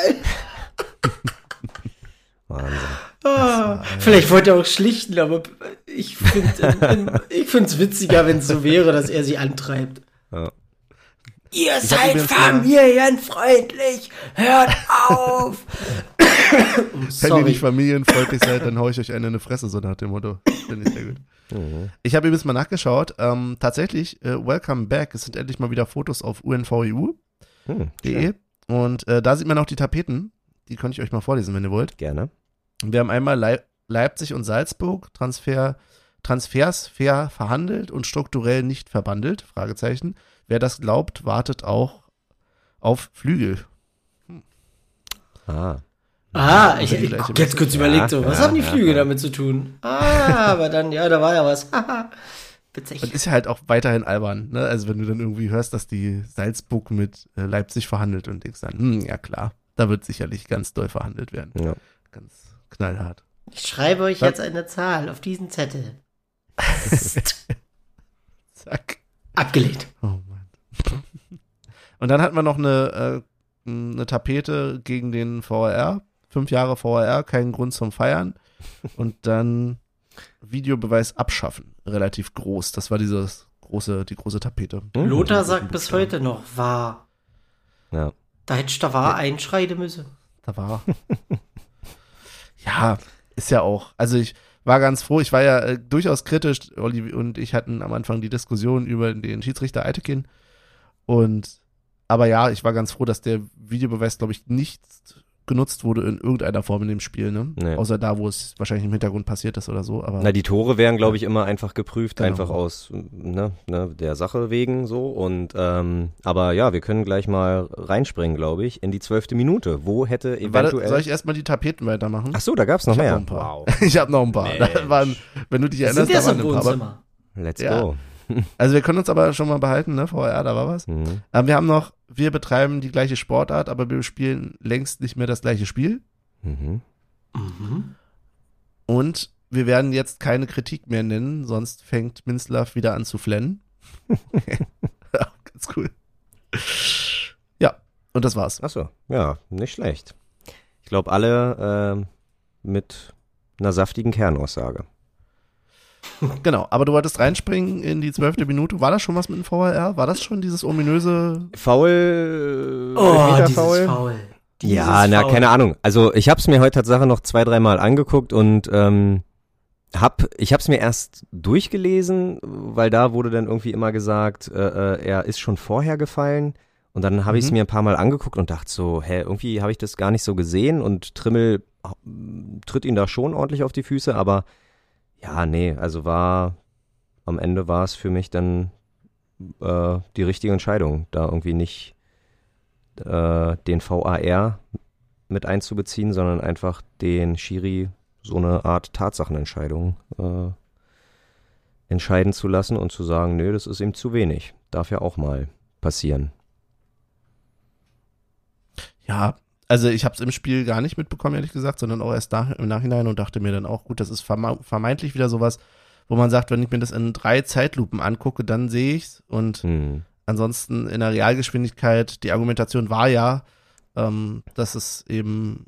Ey. Wahnsinn. Ah, vielleicht wollte er auch schlichten, aber ich finde ich find's witziger, wenn es so wäre, dass er sie antreibt. Ja. Ihr hab seid familienfreundlich, hört auf! Wenn ihr nicht familienfreundlich seid, dann hau ich euch eine in die Fresse, so nach dem Motto. Finde ich sehr gut. Mhm. Ich habe übrigens mal nachgeschaut. Ähm, tatsächlich, äh, Welcome Back. Es sind endlich mal wieder Fotos auf unveu.de. Hm, Und äh, da sieht man auch die Tapeten. Die könnte ich euch mal vorlesen, wenn ihr wollt. gerne. Wir haben einmal Leip Leipzig und Salzburg Transfer, Transfers fair verhandelt und strukturell nicht verbandelt. Fragezeichen. Wer das glaubt, wartet auch auf Flügel. Ah. Ah, ich, ich gleiche jetzt kurz Ja, überlegt, so, was ja, haben die ja, Flüge ja. damit zu tun? Ah, aber dann, ja, da war ja was. Haha. Und Witzig. ist ja halt auch weiterhin albern, ne? Also wenn du dann irgendwie hörst, dass die Salzburg mit äh, Leipzig verhandelt und denkst dann, hm, ja klar, da wird sicherlich ganz doll verhandelt werden. Ja. Ganz knallhart. Ich schreibe euch Was? jetzt eine Zahl auf diesen Zettel. Zack. Abgelehnt. Oh. Und dann hatten wir noch eine, äh, eine Tapete gegen den VRR. Fünf Jahre VRR, kein Grund zum Feiern. Und dann Videobeweis abschaffen. Relativ groß. Das war dieses große, die große Tapete. Hm. Lothar sagt bis heute noch, war. Ja. Da hätte da war einschreiten müssen. Da war. ja, ist ja auch. Also ich war ganz froh. Ich war ja äh, durchaus kritisch. Olli und ich hatten am Anfang die Diskussion über den Schiedsrichter Eitekin. Und aber ja, ich war ganz froh, dass der Videobeweis, glaube ich, nicht genutzt wurde in irgendeiner Form in dem Spiel, ne? Nee. Außer da, wo es wahrscheinlich im Hintergrund passiert ist oder so. Aber Na, die Tore wären, glaube ich, immer einfach geprüft, Genau. einfach aus ne, ne, der Sache wegen so. Und ähm, aber ja, wir können gleich mal reinspringen, glaube ich, in die zwölfte Minute. Wo hätte Warte, eventuell. soll ich erstmal die Tapeten weitermachen? Ach so, da gab's noch Ich hab mehr. noch ein paar. Wow. ich habe noch ein paar. Waren, wenn du dich erinnerst, sind ja da so waren ein paar. Let's Ja. go. Also wir können uns aber schon mal behalten, ne? VR, da war was. Mhm. Ähm, wir haben noch, wir betreiben die gleiche Sportart, aber wir spielen längst nicht mehr das gleiche Spiel. Mhm. Mhm. Und wir werden jetzt keine Kritik mehr nennen, sonst fängt Minzlaff wieder an zu flennen. ganz cool. Ja, und das war's. Ach so, ja, nicht schlecht. Ich glaube, alle ähm, mit einer saftigen Kernaussage. Genau, aber du wolltest reinspringen in die zwölfte Minute. War das schon was mit dem VRR? War das schon dieses ominöse? Foul? Oh, dieses Foul? Foul. Dieses Ja, na, Foul. keine Ahnung. Also ich habe es mir heute Tatsache noch zwei, dreimal angeguckt und ähm, hab, ich habe es mir erst durchgelesen, weil da wurde dann irgendwie immer gesagt, äh, äh, er ist schon vorher gefallen. Und dann habe ich es Mhm. mir ein paar Mal angeguckt und dachte so, hä, irgendwie habe ich das gar nicht so gesehen und Trimmel äh, tritt ihn da schon ordentlich auf die Füße, aber ja, nee, also war, am Ende war es für mich dann äh, die richtige Entscheidung, da irgendwie nicht äh, den VAR mit einzubeziehen, sondern einfach den Schiri so eine Art Tatsachenentscheidung äh, entscheiden zu lassen und zu sagen, nö, das ist ihm zu wenig. Darf ja auch mal passieren. Ja, also ich habe es im Spiel gar nicht mitbekommen, ehrlich gesagt, sondern auch erst nach, im Nachhinein und dachte mir dann auch, gut, das ist verme vermeintlich wieder sowas, wo man sagt, wenn ich mir das in drei Zeitlupen angucke, dann sehe ich's und Hm. ansonsten in der Realgeschwindigkeit, die Argumentation war ja, ähm, dass es eben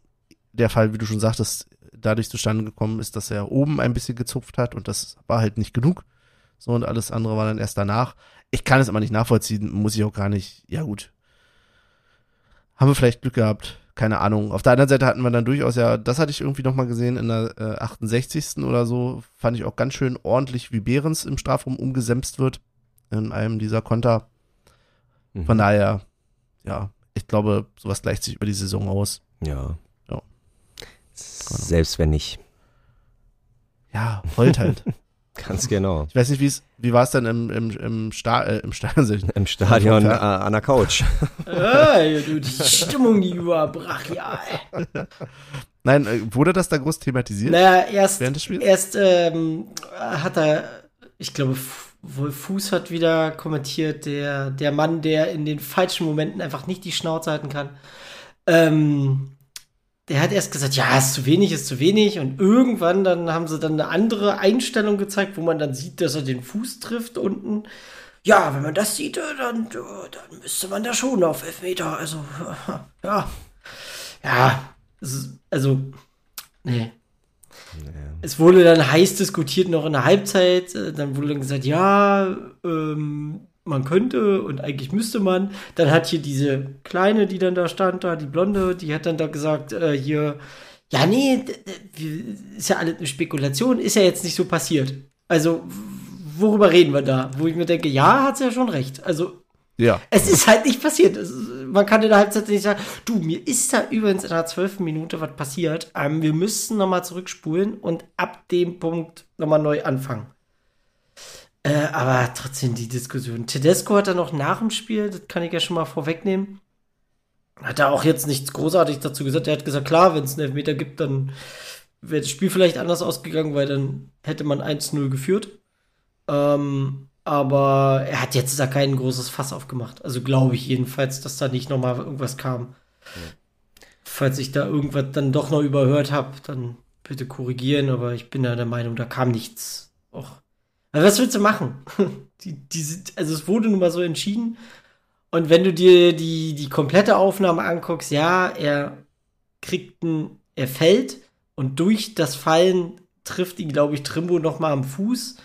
der Fall, wie du schon sagtest, dadurch zustande gekommen ist, dass er oben ein bisschen gezupft hat und das war halt nicht genug. So und alles andere war dann erst danach. Ich kann es aber nicht nachvollziehen, muss ich auch gar nicht. Ja gut. Haben wir vielleicht Glück gehabt, keine Ahnung. Auf der anderen Seite hatten wir dann durchaus ja, das hatte ich irgendwie nochmal gesehen in der äh, 68. oder so, fand ich auch ganz schön ordentlich, wie Behrens im Strafraum umgesemst wird in einem dieser Konter. Mhm. Von daher, ja, ich glaube, sowas gleicht sich über die Saison aus. Ja. Ja. Selbst wenn nicht. Ja, heult halt. Ganz genau. Ich weiß nicht, wie es, wie war es denn im, im, im, Sta äh, im Stadion? Im Stadion äh, an der Couch. Ey, du, die Stimmung, die war brachial. Nein, äh, wurde das da groß thematisiert? Naja, erst, Während des Spiels? erst ähm, hat er, ich glaube, F- wohl Fuß hat wieder kommentiert, der, der Mann, der in den falschen Momenten einfach nicht die Schnauze halten kann. Ähm, der hat erst gesagt, ja, ist zu wenig, ist zu wenig. Und irgendwann dann haben sie dann eine andere Einstellung gezeigt, wo man dann sieht, dass er den Fuß trifft unten. Ja, wenn man das sieht, äh, dann, äh, dann müsste man da schon auf Elfmeter. Also, ja. Ja, also, nee. Ja. Es wurde dann heiß diskutiert noch in der Halbzeit. Dann wurde dann gesagt, ja, ähm, man könnte und eigentlich müsste man. Dann hat hier diese Kleine, die dann da stand, da, die Blonde, die hat dann da gesagt, äh, hier, ja, nee, ist ja alles eine Spekulation, ist ja jetzt nicht so passiert. Also, worüber reden wir da? Wo ich mir denke, ja, hat sie ja schon recht. Also, ja. es ist halt nicht passiert. Ist, man kann in der Halbzeit nicht sagen, du, mir ist da übrigens in der zwölften Minute was passiert. Ähm, wir müssen nochmal zurückspulen und ab dem Punkt nochmal neu anfangen. Äh, aber trotzdem die Diskussion. Tedesco hat er noch nach dem Spiel, das kann ich ja schon mal vorwegnehmen. Hat er auch jetzt nichts großartig dazu gesagt. Er hat gesagt, klar, wenn es einen Elfmeter gibt, dann wäre das Spiel vielleicht anders ausgegangen, weil dann hätte man 1-0 geführt. Ähm, aber er hat jetzt da kein großes Fass aufgemacht. Also glaube ich jedenfalls, dass da nicht nochmal irgendwas kam. Ja. Falls ich da irgendwas dann doch noch überhört habe, dann bitte korrigieren, aber ich bin ja der Meinung, da kam nichts. Och, aber was willst du machen? die, die sind, also es wurde nun mal so entschieden. Und wenn du dir die, die komplette Aufnahme anguckst, ja, er kriegt ein, er fällt und durch das Fallen trifft ihn, glaube ich, Trimbo noch mal am Fuß,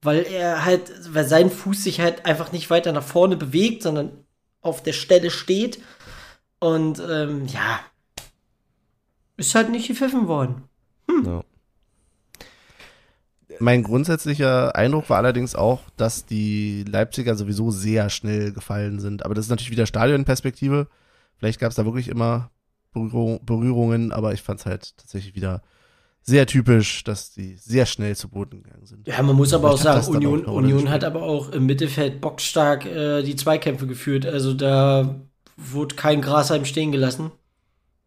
weil er halt, weil sein Fuß sich halt einfach nicht weiter nach vorne bewegt, sondern auf der Stelle steht. Und ähm, ja, ist halt nicht gepfiffen worden. Hm. No. Mein grundsätzlicher Eindruck war allerdings auch, dass die Leipziger sowieso sehr schnell gefallen sind. Aber das ist natürlich wieder Stadionperspektive. Vielleicht gab es da wirklich immer Berührungen, aber ich fand es halt tatsächlich wieder sehr typisch, dass die sehr schnell zu Boden gegangen sind. Ja, man muss aber auch sagen, Union, auch Union hat aber auch im Mittelfeld bockstark äh, die Zweikämpfe geführt. Also da wurde kein Grasheim stehen gelassen.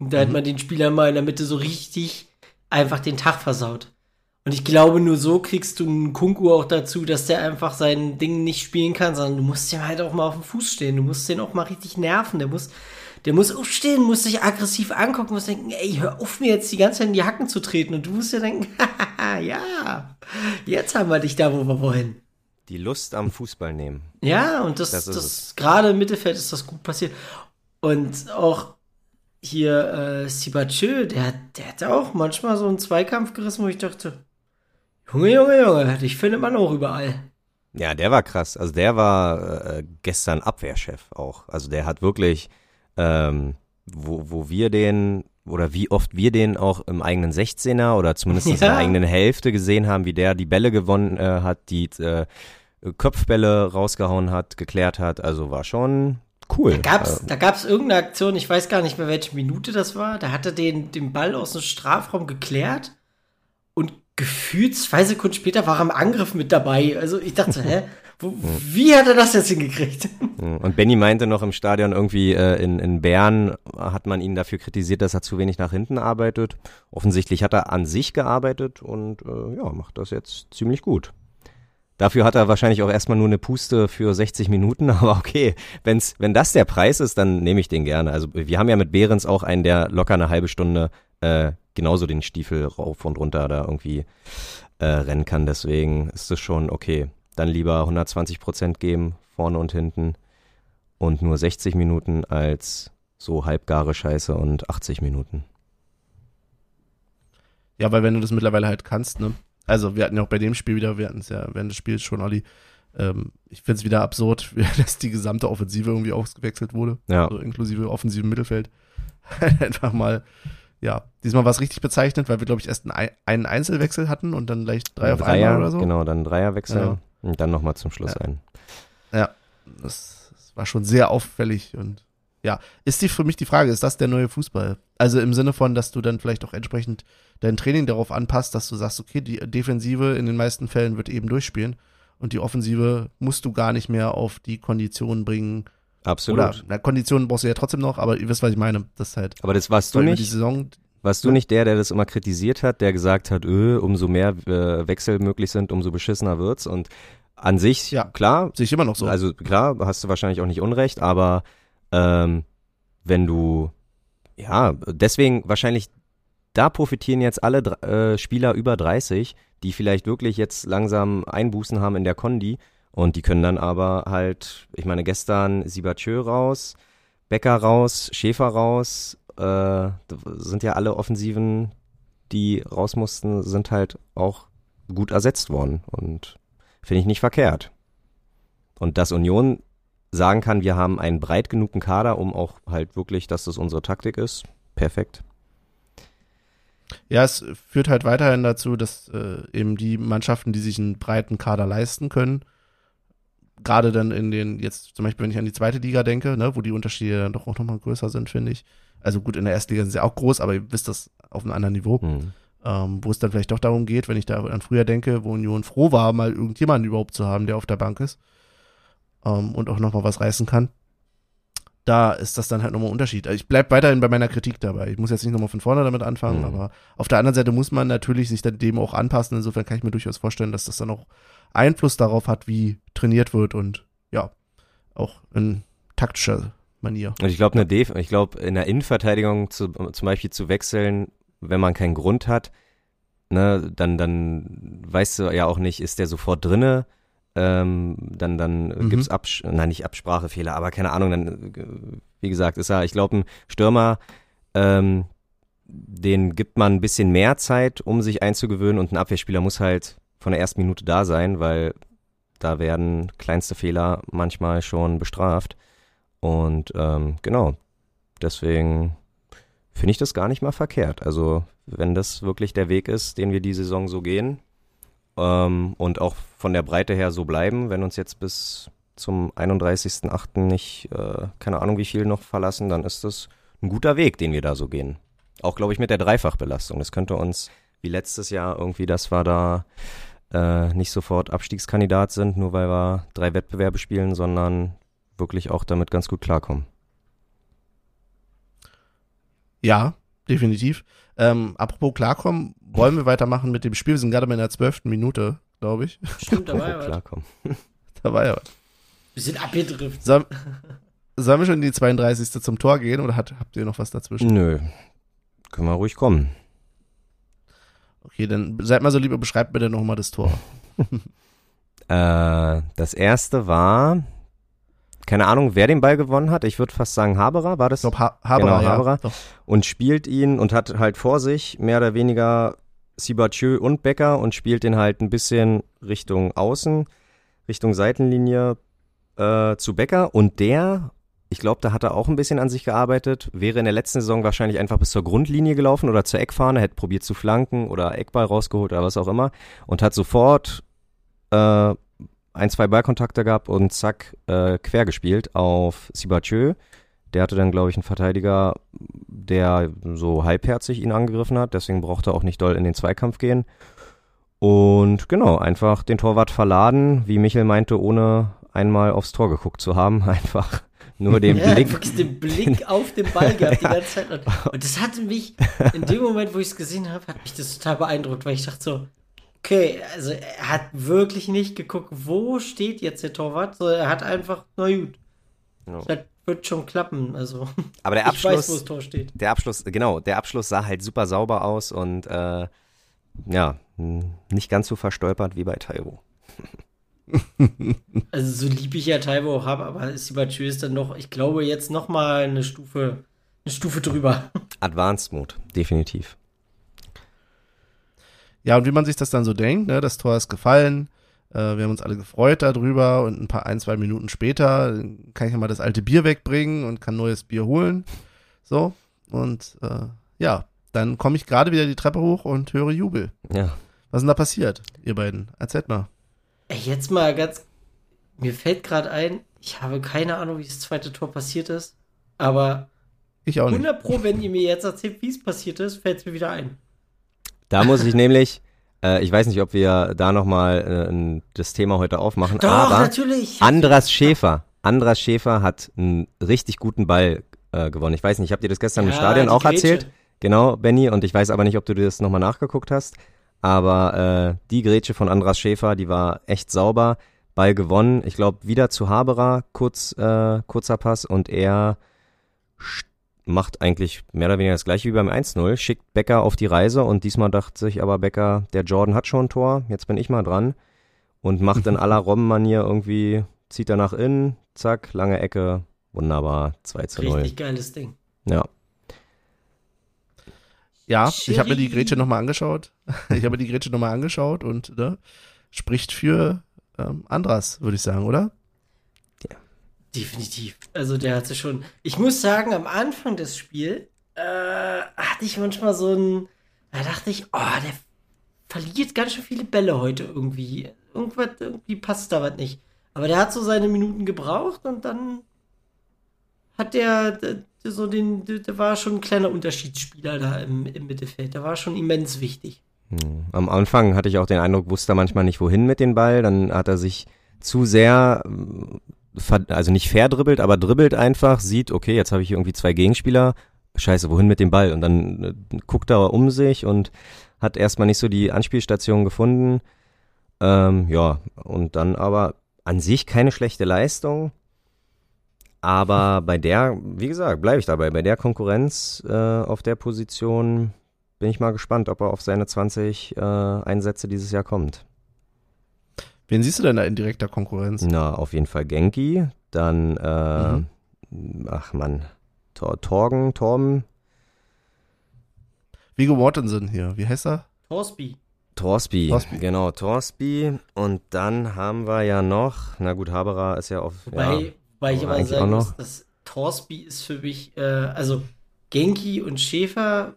Da mhm. hat man den Spieler mal in der Mitte so richtig einfach den Tag versaut. Und ich glaube, nur so kriegst du einen Kunku auch dazu, dass der einfach sein Ding nicht spielen kann, sondern du musst ihm halt auch mal auf dem Fuß stehen. Du musst den auch mal richtig nerven. Der muss, der muss aufstehen, muss sich aggressiv angucken, muss denken, ey, hör auf mir jetzt die ganze Zeit in die Hacken zu treten. Und du musst dir denken, ja, jetzt haben wir dich da, wo wir wollen. Die Lust am Fußball nehmen. Ja, und das, das, das gerade im Mittelfeld ist das gut passiert. Und auch hier äh, Sibachö, der, der hat auch manchmal so einen Zweikampf gerissen, wo ich dachte, Junge, Junge, Junge, dich findet man auch überall. Ja, der war krass. Also der war äh, gestern Abwehrchef auch. Also der hat wirklich, ähm, wo, wo wir den oder wie oft wir den auch im eigenen 16er oder zumindest ja. in der eigenen Hälfte gesehen haben, wie der die Bälle gewonnen äh, hat, die äh, Köpfbälle rausgehauen hat, geklärt hat. Also war schon cool. Da gab's, äh, da gab's irgendeine Aktion, ich weiß gar nicht mehr, welche Minute das war. Da hat er den, den Ball aus dem Strafraum geklärt und gefühlt zwei Sekunden später war er im Angriff mit dabei. Also ich dachte, hä? Wo, wie hat er das jetzt hingekriegt? Und Benny meinte noch im Stadion irgendwie äh, in, in Bern hat man ihn dafür kritisiert, dass er zu wenig nach hinten arbeitet. Offensichtlich hat er an sich gearbeitet und äh, ja, macht das jetzt ziemlich gut. Dafür hat er wahrscheinlich auch erstmal nur eine Puste für 60 Minuten, aber okay, wenn's, wenn das der Preis ist, dann nehme ich den gerne. Also wir haben ja mit Behrens auch einen, der locker eine halbe Stunde äh, genauso den Stiefel rauf und runter da irgendwie äh, rennen kann. Deswegen ist es schon okay. Dann lieber 120 Prozent geben, vorne und hinten und nur 60 Minuten als so halbgare Scheiße und 80 Minuten. Ja, weil wenn du das mittlerweile halt kannst, ne? Also wir hatten ja auch bei dem Spiel wieder, wir hatten es ja während des Spiels schon, Olli, ähm, ich finde es wieder absurd, dass die gesamte Offensive irgendwie ausgewechselt wurde. Ja. Also inklusive offensiven Mittelfeld. Einfach mal ja, diesmal war es richtig bezeichnet, weil wir, glaube ich, erst einen Einzelwechsel hatten und dann gleich drei auf Dreier, einmal oder so. Genau, dann Dreierwechsel ja. und dann nochmal zum Schluss ja. ein. Ja, das, das, war schon sehr auffällig und ja, ist die für mich die Frage, ist das der neue Fußball? Also im Sinne von, dass du dann vielleicht auch entsprechend dein Training darauf anpasst, dass du sagst, okay, die Defensive in den meisten Fällen wird eben durchspielen und die Offensive musst du gar nicht mehr auf die Konditionen bringen, Absolut. Oder, na, Konditionen brauchst du ja trotzdem noch, aber ihr wisst, was ich meine. Das halt. Aber das warst du nicht. Die Saison, warst du nicht der, der das immer kritisiert hat, der gesagt hat, öh, umso mehr äh, Wechsel möglich sind, umso beschissener wird's und an sich, ja, klar. Sehe ich immer noch so. Also klar, hast du wahrscheinlich auch nicht Unrecht, aber ähm, wenn du Ja, deswegen wahrscheinlich, da profitieren jetzt alle äh, Spieler über 30, die vielleicht wirklich jetzt langsam Einbußen haben in der Kondi und die können dann aber halt, ich meine, gestern Sibachö raus, Becker raus, Schäfer raus, äh, sind ja alle Offensiven, die raus mussten, sind halt auch gut ersetzt worden und finde ich nicht verkehrt. Und dass Union sagen kann, wir haben einen breit genugen Kader, um auch halt wirklich, dass das unsere Taktik ist, perfekt. Ja, es führt halt weiterhin dazu, dass äh, eben die Mannschaften, die sich einen breiten Kader leisten können, gerade dann in den, jetzt zum Beispiel, wenn ich an die zweite Liga denke, ne, wo die Unterschiede dann doch auch nochmal größer sind, finde ich. Also gut, in der ersten Liga sind sie auch groß, aber ihr wisst das auf einem anderen Niveau. Mhm. Ähm, wo es dann vielleicht doch darum geht, wenn ich da an früher denke, wo Union froh war, mal irgendjemanden überhaupt zu haben, der auf der Bank ist ähm, und auch nochmal was reißen kann. Da ist das dann halt nochmal ein Unterschied. Also ich bleib weiterhin bei meiner Kritik dabei. Ich muss jetzt nicht nochmal von vorne damit anfangen, mhm. aber auf der anderen Seite muss man natürlich sich dann dem auch anpassen. Insofern kann ich mir durchaus vorstellen, dass das dann auch Einfluss darauf hat, wie trainiert wird und ja, auch in taktischer Manier. Und ich glaube, ich glaube, in der Innenverteidigung zu, zum Beispiel zu wechseln, wenn man keinen Grund hat, ne, dann, dann weißt du ja auch nicht, ist der sofort drinne, ähm, dann, dann mhm. gibt's Abs nein, nicht Absprachefehler, aber keine Ahnung, dann, wie gesagt, ist ja, ich glaube, ein Stürmer, ähm, den gibt man ein bisschen mehr Zeit, um sich einzugewöhnen und ein Abwehrspieler muss halt von der ersten Minute da sein, weil da werden kleinste Fehler manchmal schon bestraft. Und ähm, genau, deswegen finde ich das gar nicht mal verkehrt. Also wenn das wirklich der Weg ist, den wir die Saison so gehen ähm, und auch von der Breite her so bleiben, wenn uns jetzt bis zum 31.08. nicht, äh, keine Ahnung wie viel noch verlassen, dann ist das ein guter Weg, den wir da so gehen. Auch, glaube ich, mit der Dreifachbelastung. Das könnte uns, wie letztes Jahr irgendwie, dass wir da äh, nicht sofort Abstiegskandidat sind, nur weil wir drei Wettbewerbe spielen, sondern wirklich auch damit ganz gut klarkommen. Ja, definitiv. Ähm, apropos klarkommen, wollen wir weitermachen mit dem Spiel? Wir sind gerade mal in der zwölften Minute, glaube ich. Stimmt, da war ja klarkommen. da war ja was. Wir sind abgedriftet. Soll, sollen wir schon in die 32. zum Tor gehen oder hat, habt ihr noch was dazwischen? Nö. Können wir ruhig kommen. Okay, dann seid mal so lieber, beschreibt bitte nochmal das Tor. äh, das erste war, keine Ahnung, wer den Ball gewonnen hat. Ich würde fast sagen Haberer, war das? Ich glaube, ha Haberer, genau, Haberer. Ja, und spielt ihn und hat halt vor sich mehr oder weniger Sibachö und Becker und spielt den halt ein bisschen Richtung Außen, Richtung Seitenlinie äh, zu Becker. Und der, ich glaube, da hat er auch ein bisschen an sich gearbeitet, wäre in der letzten Saison wahrscheinlich einfach bis zur Grundlinie gelaufen oder zur Eckfahne, hätte probiert zu flanken oder Eckball rausgeholt oder was auch immer und hat sofort äh, ein, zwei Ballkontakte gehabt und zack, äh, quer gespielt auf Sibachö. Der hatte dann, glaube ich, einen Verteidiger, der so halbherzig ihn angegriffen hat. Deswegen brauchte er auch nicht doll in den Zweikampf gehen. Und genau, einfach den Torwart verladen, wie Michel meinte, ohne einmal aufs Tor geguckt zu haben. Einfach nur den ja, Blick. wirklich den Blick auf den Ball gehabt die ganze Zeit. Und das hatte mich, in dem Moment, wo ich es gesehen habe, hat mich das total beeindruckt, weil ich dachte so, Okay, also er hat wirklich nicht geguckt, wo steht jetzt der Torwart. So, er hat einfach, na gut. No. Das wird schon klappen. Also, Aber der Abschluss, ich weiß, wo das Tor steht. Der Abschluss, genau, der Abschluss sah halt super sauber aus und äh, ja, nicht ganz so verstolpert wie bei Taiwo. also so lieb ich ja Taiwo auch habe, aber Sibachö ist dann noch, ich glaube, jetzt noch mal eine Stufe, eine Stufe drüber. Advanced Mode, definitiv. Ja, und wie man sich das dann so denkt, ne, das Tor ist gefallen, äh, wir haben uns alle gefreut darüber und ein paar, ein, zwei Minuten später kann ich ja mal das alte Bier wegbringen und kann neues Bier holen. So, und äh, ja, dann komme ich gerade wieder die Treppe hoch und höre Jubel. Ja. Was ist denn da passiert, ihr beiden? Erzählt mal. Ey, jetzt mal ganz, mir fällt gerade ein, ich habe keine Ahnung, wie das zweite Tor passiert ist, aber ich auch nicht. 100 Pro, wenn ihr mir jetzt erzählt, wie es passiert ist, fällt es mir wieder ein. Da muss ich nämlich, äh, ich weiß nicht, ob wir da nochmal äh, das Thema heute aufmachen, Doch, aber natürlich. Andras Schäfer, Andras Schäfer hat einen richtig guten Ball äh, gewonnen. Ich weiß nicht, ich habe dir das gestern ja, im Stadion auch Grätsche. erzählt. Genau, Benny, und ich weiß aber nicht, ob du dir das nochmal nachgeguckt hast. Aber äh, die Grätsche von Andras Schäfer, die war echt sauber. Ball gewonnen. Ich glaube, wieder zu Haberer, kurz, äh, kurzer Pass und er macht eigentlich mehr oder weniger das gleiche wie beim 1-0, schickt Becker auf die Reise und diesmal dachte sich aber Becker, der Jordan hat schon ein Tor, jetzt bin ich mal dran und macht in aller Robben-Manier irgendwie, zieht er nach innen, zack, lange Ecke, wunderbar, 2 zu 0. Richtig geiles Ding. Ja, Ja, ich habe mir die. Grätsche nochmal angeschaut. Ich habe die Grätsche nochmal angeschaut und ne, spricht für ähm, Andras, würde ich sagen, oder? Definitiv. Also der hatte schon. Ich muss sagen, am Anfang des Spiels äh, hatte ich manchmal so ein. Da dachte ich, oh, der verliert ganz schön viele Bälle heute irgendwie. Irgendwas, irgendwie passt da was nicht. Aber der hat so seine Minuten gebraucht und dann hat der, der so den, der war schon ein kleiner Unterschiedsspieler da im, im Mittelfeld. Der war schon immens wichtig. Hm. Am Anfang hatte ich auch den Eindruck, wusste er manchmal nicht wohin mit dem Ball. Dann hat er sich zu sehr, ver- also nicht verdribbelt, aber dribbelt einfach, sieht, okay, jetzt habe ich irgendwie zwei Gegenspieler. Scheiße, wohin mit dem Ball? Und dann äh, guckt er um sich und hat erstmal nicht so die Anspielstation gefunden. Ähm, ja, und dann aber an sich keine schlechte Leistung. Aber bei der, wie gesagt, bleibe ich dabei, bei der Konkurrenz äh, auf der Position bin ich mal gespannt, ob er auf seine 20 äh, Einsätze dieses Jahr kommt. Wen siehst du denn da in direkter Konkurrenz? Na, auf jeden Fall Genki, dann, äh, ach man, Tor Torgen, Torben, Viggo Mortensen hier, wie heißt er? Torsby. Torsby, Torsby. genau, Torsby. Und dann haben wir ja noch, na gut, Haberer ist ja auf, Wobei, ja, wobei ich aber sagen auch muss, noch. dass Torsby ist für mich, äh, also Genki und Schäfer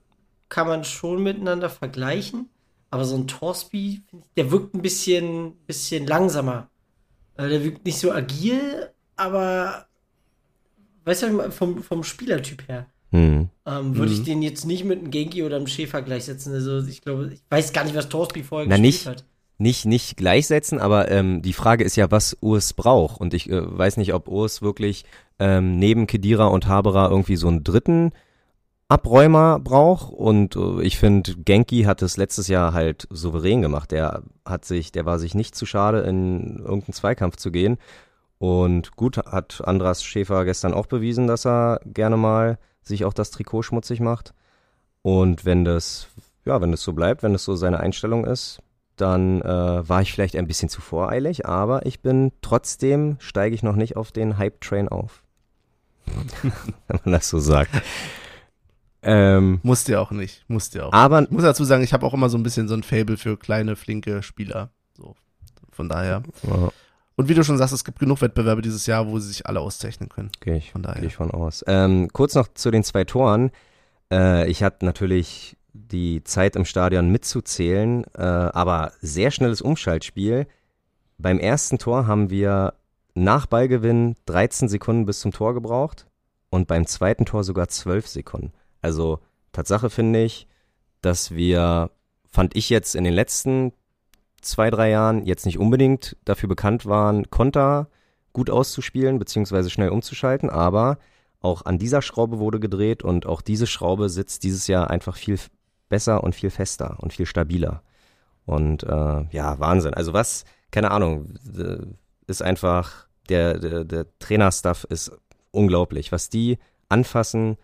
kann man schon miteinander vergleichen, aber so ein Torsby, ich, der wirkt ein bisschen, bisschen langsamer. Äh, der wirkt nicht so agil, aber weißt du, vom, vom Spielertyp her. hm. Ähm, Würde ich Mhm. den jetzt nicht mit einem Genki oder einem Schäfer gleichsetzen. Also ich glaube, ich weiß gar nicht, was Torsby vorher Na, gespielt nicht- hat. nicht, nicht gleichsetzen, aber ähm, die Frage ist ja, was Urs braucht. Und ich äh, weiß nicht, ob Urs wirklich ähm, neben Kedira und Haberer irgendwie so einen dritten Abräumer braucht. Und äh, ich finde, Genki hat es letztes Jahr halt souverän gemacht. Der hat sich, der war sich nicht zu schade, in irgendeinen Zweikampf zu gehen. Und gut, hat Andras Schäfer gestern auch bewiesen, dass er gerne mal sich auch das Trikot schmutzig macht. Und wenn das, ja, wenn das so bleibt, wenn das so seine Einstellung ist, dann äh, war ich vielleicht ein bisschen zu voreilig, aber ich bin trotzdem, steige ich noch nicht auf den Hype-Train auf. wenn man das so sagt. Ähm, Musst ihr auch nicht, musst ihr auch. aber Ich muss dazu sagen, ich habe auch immer so ein bisschen so ein Fable für kleine, flinke Spieler. So, von daher. ja, Und wie du schon sagst, es gibt genug Wettbewerbe dieses Jahr, wo sie sich alle auszeichnen können. gehe ich, Von daher. gehe ich von aus. Ähm, kurz noch zu den zwei Toren. Äh, ich hatte natürlich die Zeit im Stadion mitzuzählen, äh, aber sehr schnelles Umschaltspiel. Beim ersten Tor haben wir nach Ballgewinn 13 Sekunden bis zum Tor gebraucht und beim zweiten Tor sogar 12 Sekunden. Also Tatsache finde ich, dass wir, fand ich jetzt in den letzten zwei, drei Jahren jetzt nicht unbedingt dafür bekannt waren, Konter gut auszuspielen beziehungsweise schnell umzuschalten, aber auch an dieser Schraube wurde gedreht und auch diese Schraube sitzt dieses Jahr einfach viel besser und viel fester und viel stabiler. Und äh, ja, Wahnsinn. Also was, keine Ahnung, ist einfach, der, der, der Trainerstuff ist unglaublich. Was die anfassen,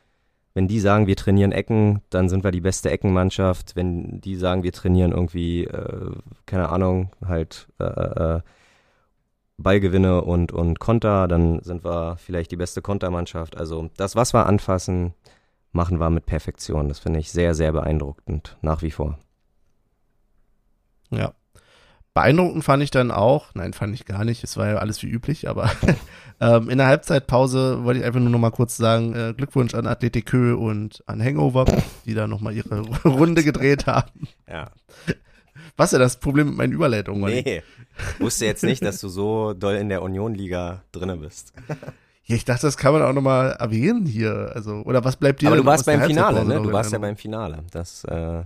wenn die sagen, wir trainieren Ecken, dann sind wir die beste Eckenmannschaft. Wenn die sagen, wir trainieren irgendwie, äh, keine Ahnung, halt äh, äh, Ballgewinne und, und Konter, dann sind wir vielleicht die beste Kontermannschaft. Also das, was wir anfassen, machen wir mit Perfektion. Das finde ich sehr, sehr beeindruckend, nach wie vor. Ja. Beeindruckend fand ich dann auch, nein, fand ich gar nicht, es war ja alles wie üblich, aber ähm, in der Halbzeitpause wollte ich einfach nur noch mal kurz sagen, äh, Glückwunsch an Athletic Kö und an Hangover, die da noch mal ihre Runde gedreht haben. Ja. Was ist ja das Problem mit meinen Überleitungen? Nee, wusste jetzt nicht, dass du so doll in der Union-Liga drinne bist. Ja, ich dachte, das kann man auch noch mal erwähnen hier. Also, oder was bleibt dir Aber du warst beim Finale, ne? Du warst ja beim Finale. Das äh,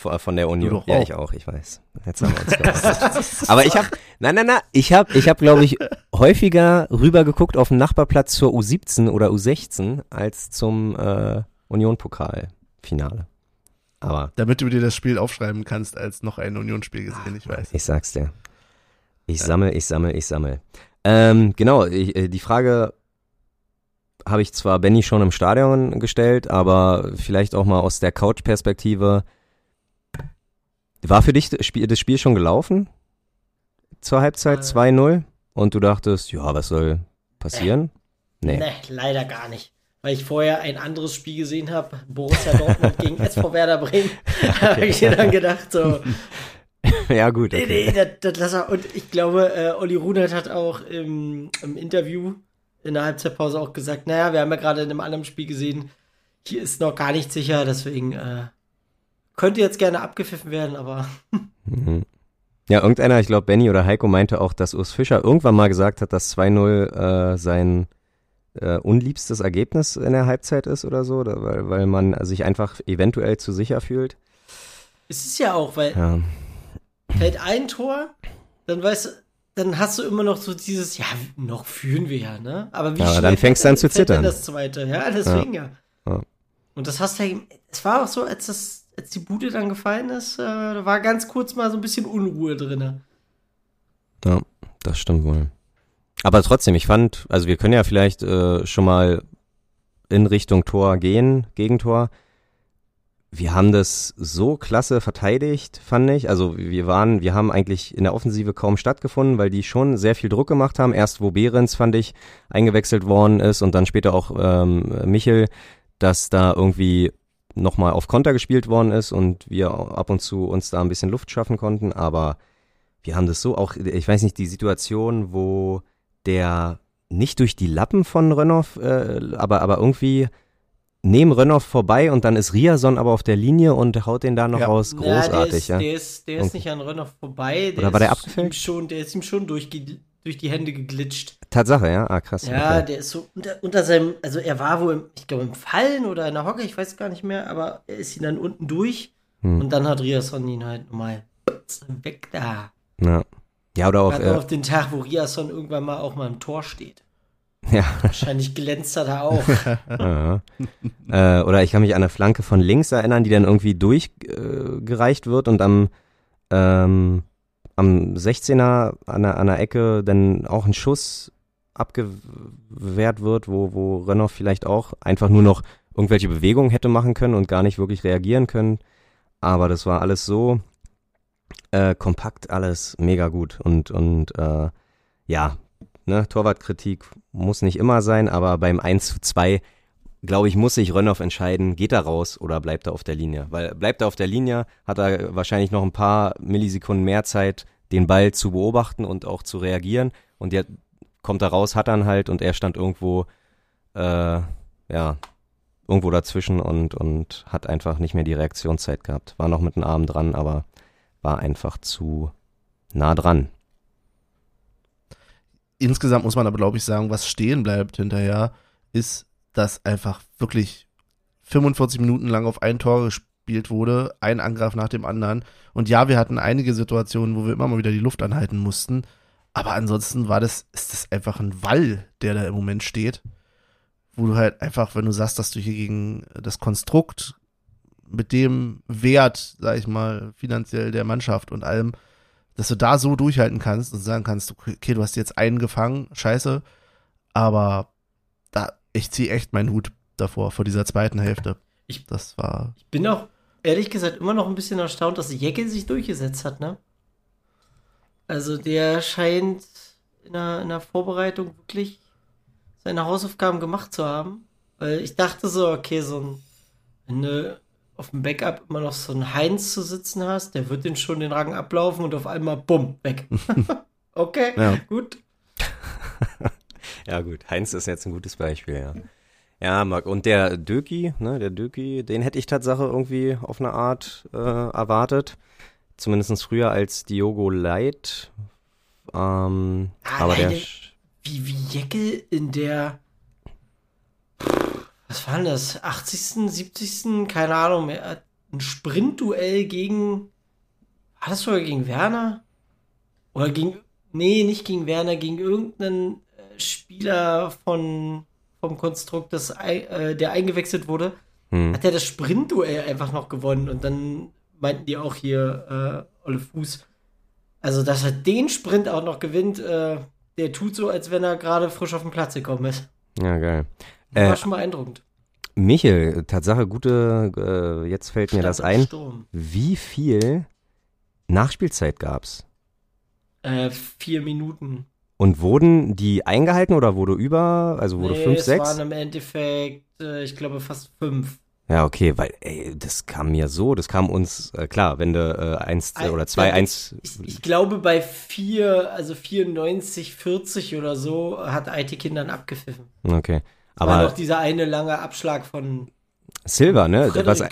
von der Union. Ja, auch. ich auch, ich weiß. Jetzt haben wir uns geoutet. Aber ich habe, nein, nein, nein, ich habe, ich habe, glaube ich, häufiger rübergeguckt auf den Nachbarplatz zur U17 oder U16 als zum äh, Union-Pokal-Finale. Aber Damit du dir das Spiel aufschreiben kannst als noch ein Unionsspiel gesehen, ich weiß. ich sag's dir. Ich sammel, ich sammel, ich sammel. Ähm, genau, ich, äh, die Frage habe ich zwar Benny schon im Stadion gestellt, aber vielleicht auch mal aus der Couch-Perspektive. War für dich das Spiel, das Spiel schon gelaufen? Zur Halbzeit Äh. 2-0? Und du dachtest, ja, was soll passieren? Nee. Nee, leider gar nicht. Weil ich vorher ein anderes Spiel gesehen habe, Borussia Dortmund gegen SV Werder Bremen. Habe ich mir dann gedacht, so, ja, gut. nee, Okay. nee, das, das lass er. Und ich glaube, äh, Olli Runert hat auch im, im Interview in der Halbzeitpause auch gesagt, naja, wir haben ja gerade in einem anderen Spiel gesehen, hier ist noch gar nicht sicher, deswegen äh, könnte jetzt gerne abgepfiffen werden, aber Mhm. Ja, irgendeiner, ich glaube Benny oder Heiko meinte auch, dass Urs Fischer irgendwann mal gesagt hat, dass 2-0 äh, sein äh, unliebstes Ergebnis in der Halbzeit ist oder so, oder, weil, weil man sich einfach eventuell zu sicher fühlt. es ist ja auch, weil Ja, fällt ein Tor, dann weißt du, dann hast du immer noch so dieses, ja, noch führen wir ja, ne? Aber wie Ja, aber dann fängst du an zu zittern. das zweite, ja, deswegen ja. Ja. Und das hast du ja, es war auch so, als das, als die Bude dann gefallen ist, äh, da war ganz kurz mal so ein bisschen Unruhe drinne. ja, das stimmt wohl. Aber trotzdem, ich fand, also wir können ja vielleicht äh, schon mal in Richtung Tor gehen, Gegentor. Wir haben das so klasse verteidigt, fand ich. Also wir waren, wir haben eigentlich in der Offensive kaum stattgefunden, weil die schon sehr viel Druck gemacht haben. Erst wo Behrens, fand ich, eingewechselt worden ist und dann später auch ähm, Michel, dass da irgendwie nochmal auf Konter gespielt worden ist und wir ab und zu uns da ein bisschen Luft schaffen konnten. Aber wir haben das so auch, ich weiß nicht, die Situation, wo der nicht durch die Lappen von Rönnoff, äh, aber, aber irgendwie neben Rönnoff vorbei und dann ist Riason aber auf der Linie und haut den da noch Ja. raus. Großartig, der ist, ja. Der ist, der ist nicht an Rönnoff vorbei. Der Oder war der ist abgefällt? Ihm schon, der ist ihm schon durch, durch die Hände geglitscht. Tatsache, ja? Ah, krass. Ja, okay. der ist so unter, unter seinem, also er war wohl, im, ich glaube, im Fallen oder in der Hocke, ich weiß gar nicht mehr, aber er ist ihn dann unten durch Hm. und dann hat Riasson ihn halt nochmal weg da. ja. ja, oder auch, äh, auf den Tag, wo Riasson irgendwann mal auch mal im Tor steht. ja, Wahrscheinlich glänzt er da auch. ja. äh, oder ich kann mich an eine Flanke von links erinnern, die dann irgendwie durchgereicht äh, wird und am, ähm, am 16er an der, an der Ecke dann auch ein Schuss abgewehrt wird, wo, wo Rönnoff vielleicht auch einfach nur noch irgendwelche Bewegungen hätte machen können und gar nicht wirklich reagieren können. Aber das war alles so äh, kompakt, alles mega gut. Und, und äh, ja, ne, Torwartkritik muss nicht immer sein, aber beim 1 zu 2, glaube ich, muss sich Rönnoff entscheiden, geht er raus oder bleibt er auf der Linie. Weil bleibt er auf der Linie, hat er wahrscheinlich noch ein paar Millisekunden mehr Zeit, den Ball zu beobachten und auch zu reagieren. Und jetzt kommt er raus, hat dann halt und er stand irgendwo, äh, ja, irgendwo dazwischen und, und hat einfach nicht mehr die Reaktionszeit gehabt. War noch mit dem Arm dran, aber war einfach zu nah dran. Insgesamt muss man aber, glaube ich, sagen, was stehen bleibt hinterher, ist, dass einfach wirklich 45 Minuten lang auf ein Tor gespielt wurde, ein Angriff nach dem anderen. Und ja, wir hatten einige Situationen, wo wir immer mal wieder die Luft anhalten mussten. Aber ansonsten war das, ist das einfach ein Wall, der da im Moment steht. Wo du halt einfach, wenn du sagst, dass du hier gegen das Konstrukt mit dem Wert, sag ich mal, finanziell der Mannschaft und allem, dass du da so durchhalten kannst und sagen kannst, okay, du hast jetzt einen gefangen, scheiße, aber da, ich ziehe echt meinen Hut davor, vor dieser zweiten Hälfte. Ich- das war, Ich bin auch ehrlich gesagt immer noch ein bisschen erstaunt, dass Jeckel sich durchgesetzt hat, ne? Also der scheint in der, in der Vorbereitung wirklich seine Hausaufgaben gemacht zu haben. Weil ich dachte so, okay, so ein, wenn du auf dem Backup immer noch so einen Heinz zu sitzen hast, der wird den schon den Rang ablaufen und auf einmal bumm, weg. okay, Ja. gut. Ja, gut. Heinz ist jetzt ein gutes Beispiel, ja. Ja, Marc, und der Döki, ne, der Döki, den hätte ich Tatsache irgendwie auf eine Art äh, erwartet. Zumindest früher als Diogo Light. Ähm, Ah, aber der. Wie, wie Jeckel in der. Was war denn das? 80., 70., keine Ahnung mehr. Ein Sprintduell gegen. War das sogar gegen Werner? Oder gegen. Nee, nicht gegen Werner, gegen irgendeinen Spieler von, vom Konstrukt, das, äh, der eingewechselt wurde. Hm, Hat er das Sprintduell einfach noch gewonnen und dann meinten die auch hier, äh, Olle Fuß. Also, dass er den Sprint auch noch gewinnt, äh, der tut so, als wenn er gerade frisch auf den Platz gekommen ist. ja, geil. Äh, War schon beeindruckend. Michel, Tatsache, gute, äh, jetzt fällt mir das ein. Sturm. Wie viel Nachspielzeit gab's? Äh, vier Minuten. Und wurden die eingehalten oder wurde über, also wurde nee, fünf, es sechs? waren im Endeffekt, äh, ich glaube, fast fünf. Ja, okay, weil, ey, das kam mir so, das kam uns, äh, klar, wenn du äh, eins Ein- oder zwei, ja, eins, Ich, ich glaube, bei vier, also 94, 40 oder so, hat Aitekin dann abgepfiffen. okay. war noch Aber dieser eine lange Abschlag von Silver, ne? Was.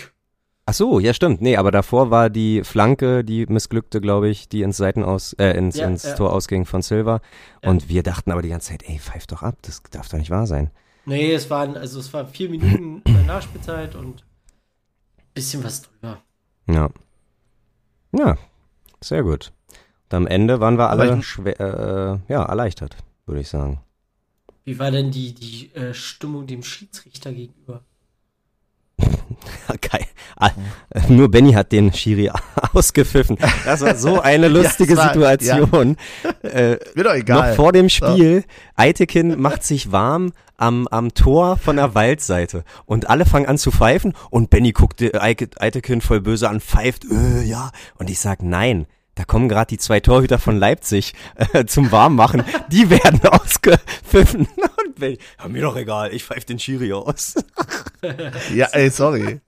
Ach so, ja stimmt, nee, aber davor war die Flanke, die missglückte, glaube ich, die ins Seiten aus, äh, ins, Ja, ins ja. Tor ausging von Silver. Ja. Und wir dachten aber die ganze Zeit, ey, pfeif doch ab, das darf doch nicht wahr sein. Nee, es waren, also es waren vier Minuten Nachspielzeit und bisschen was drüber. Ja. Ja, sehr gut. Und am Ende waren wir alle schwer, äh, ja, erleichtert, würde ich sagen. Wie war denn die, die äh, Stimmung dem Schiedsrichter gegenüber? Geil. Ah, nur Benny hat den Schiri ausgepfiffen. Das war so eine lustige das war- Situation. Äh, Mir doch egal. noch vor dem Spiel, Eitekin macht sich warm am, am Tor von der Waldseite und alle fangen an zu pfeifen und Benny guckt äh, Eitekin voll böse an, pfeift, äh, ja. Und ich sag, nein, da kommen gerade die zwei Torhüter von Leipzig äh, zum Warmmachen. Die werden ausgepfiffen. Und Benny, ja, mir doch egal, ich pfeife den Schiri aus. Ja, ey, sorry.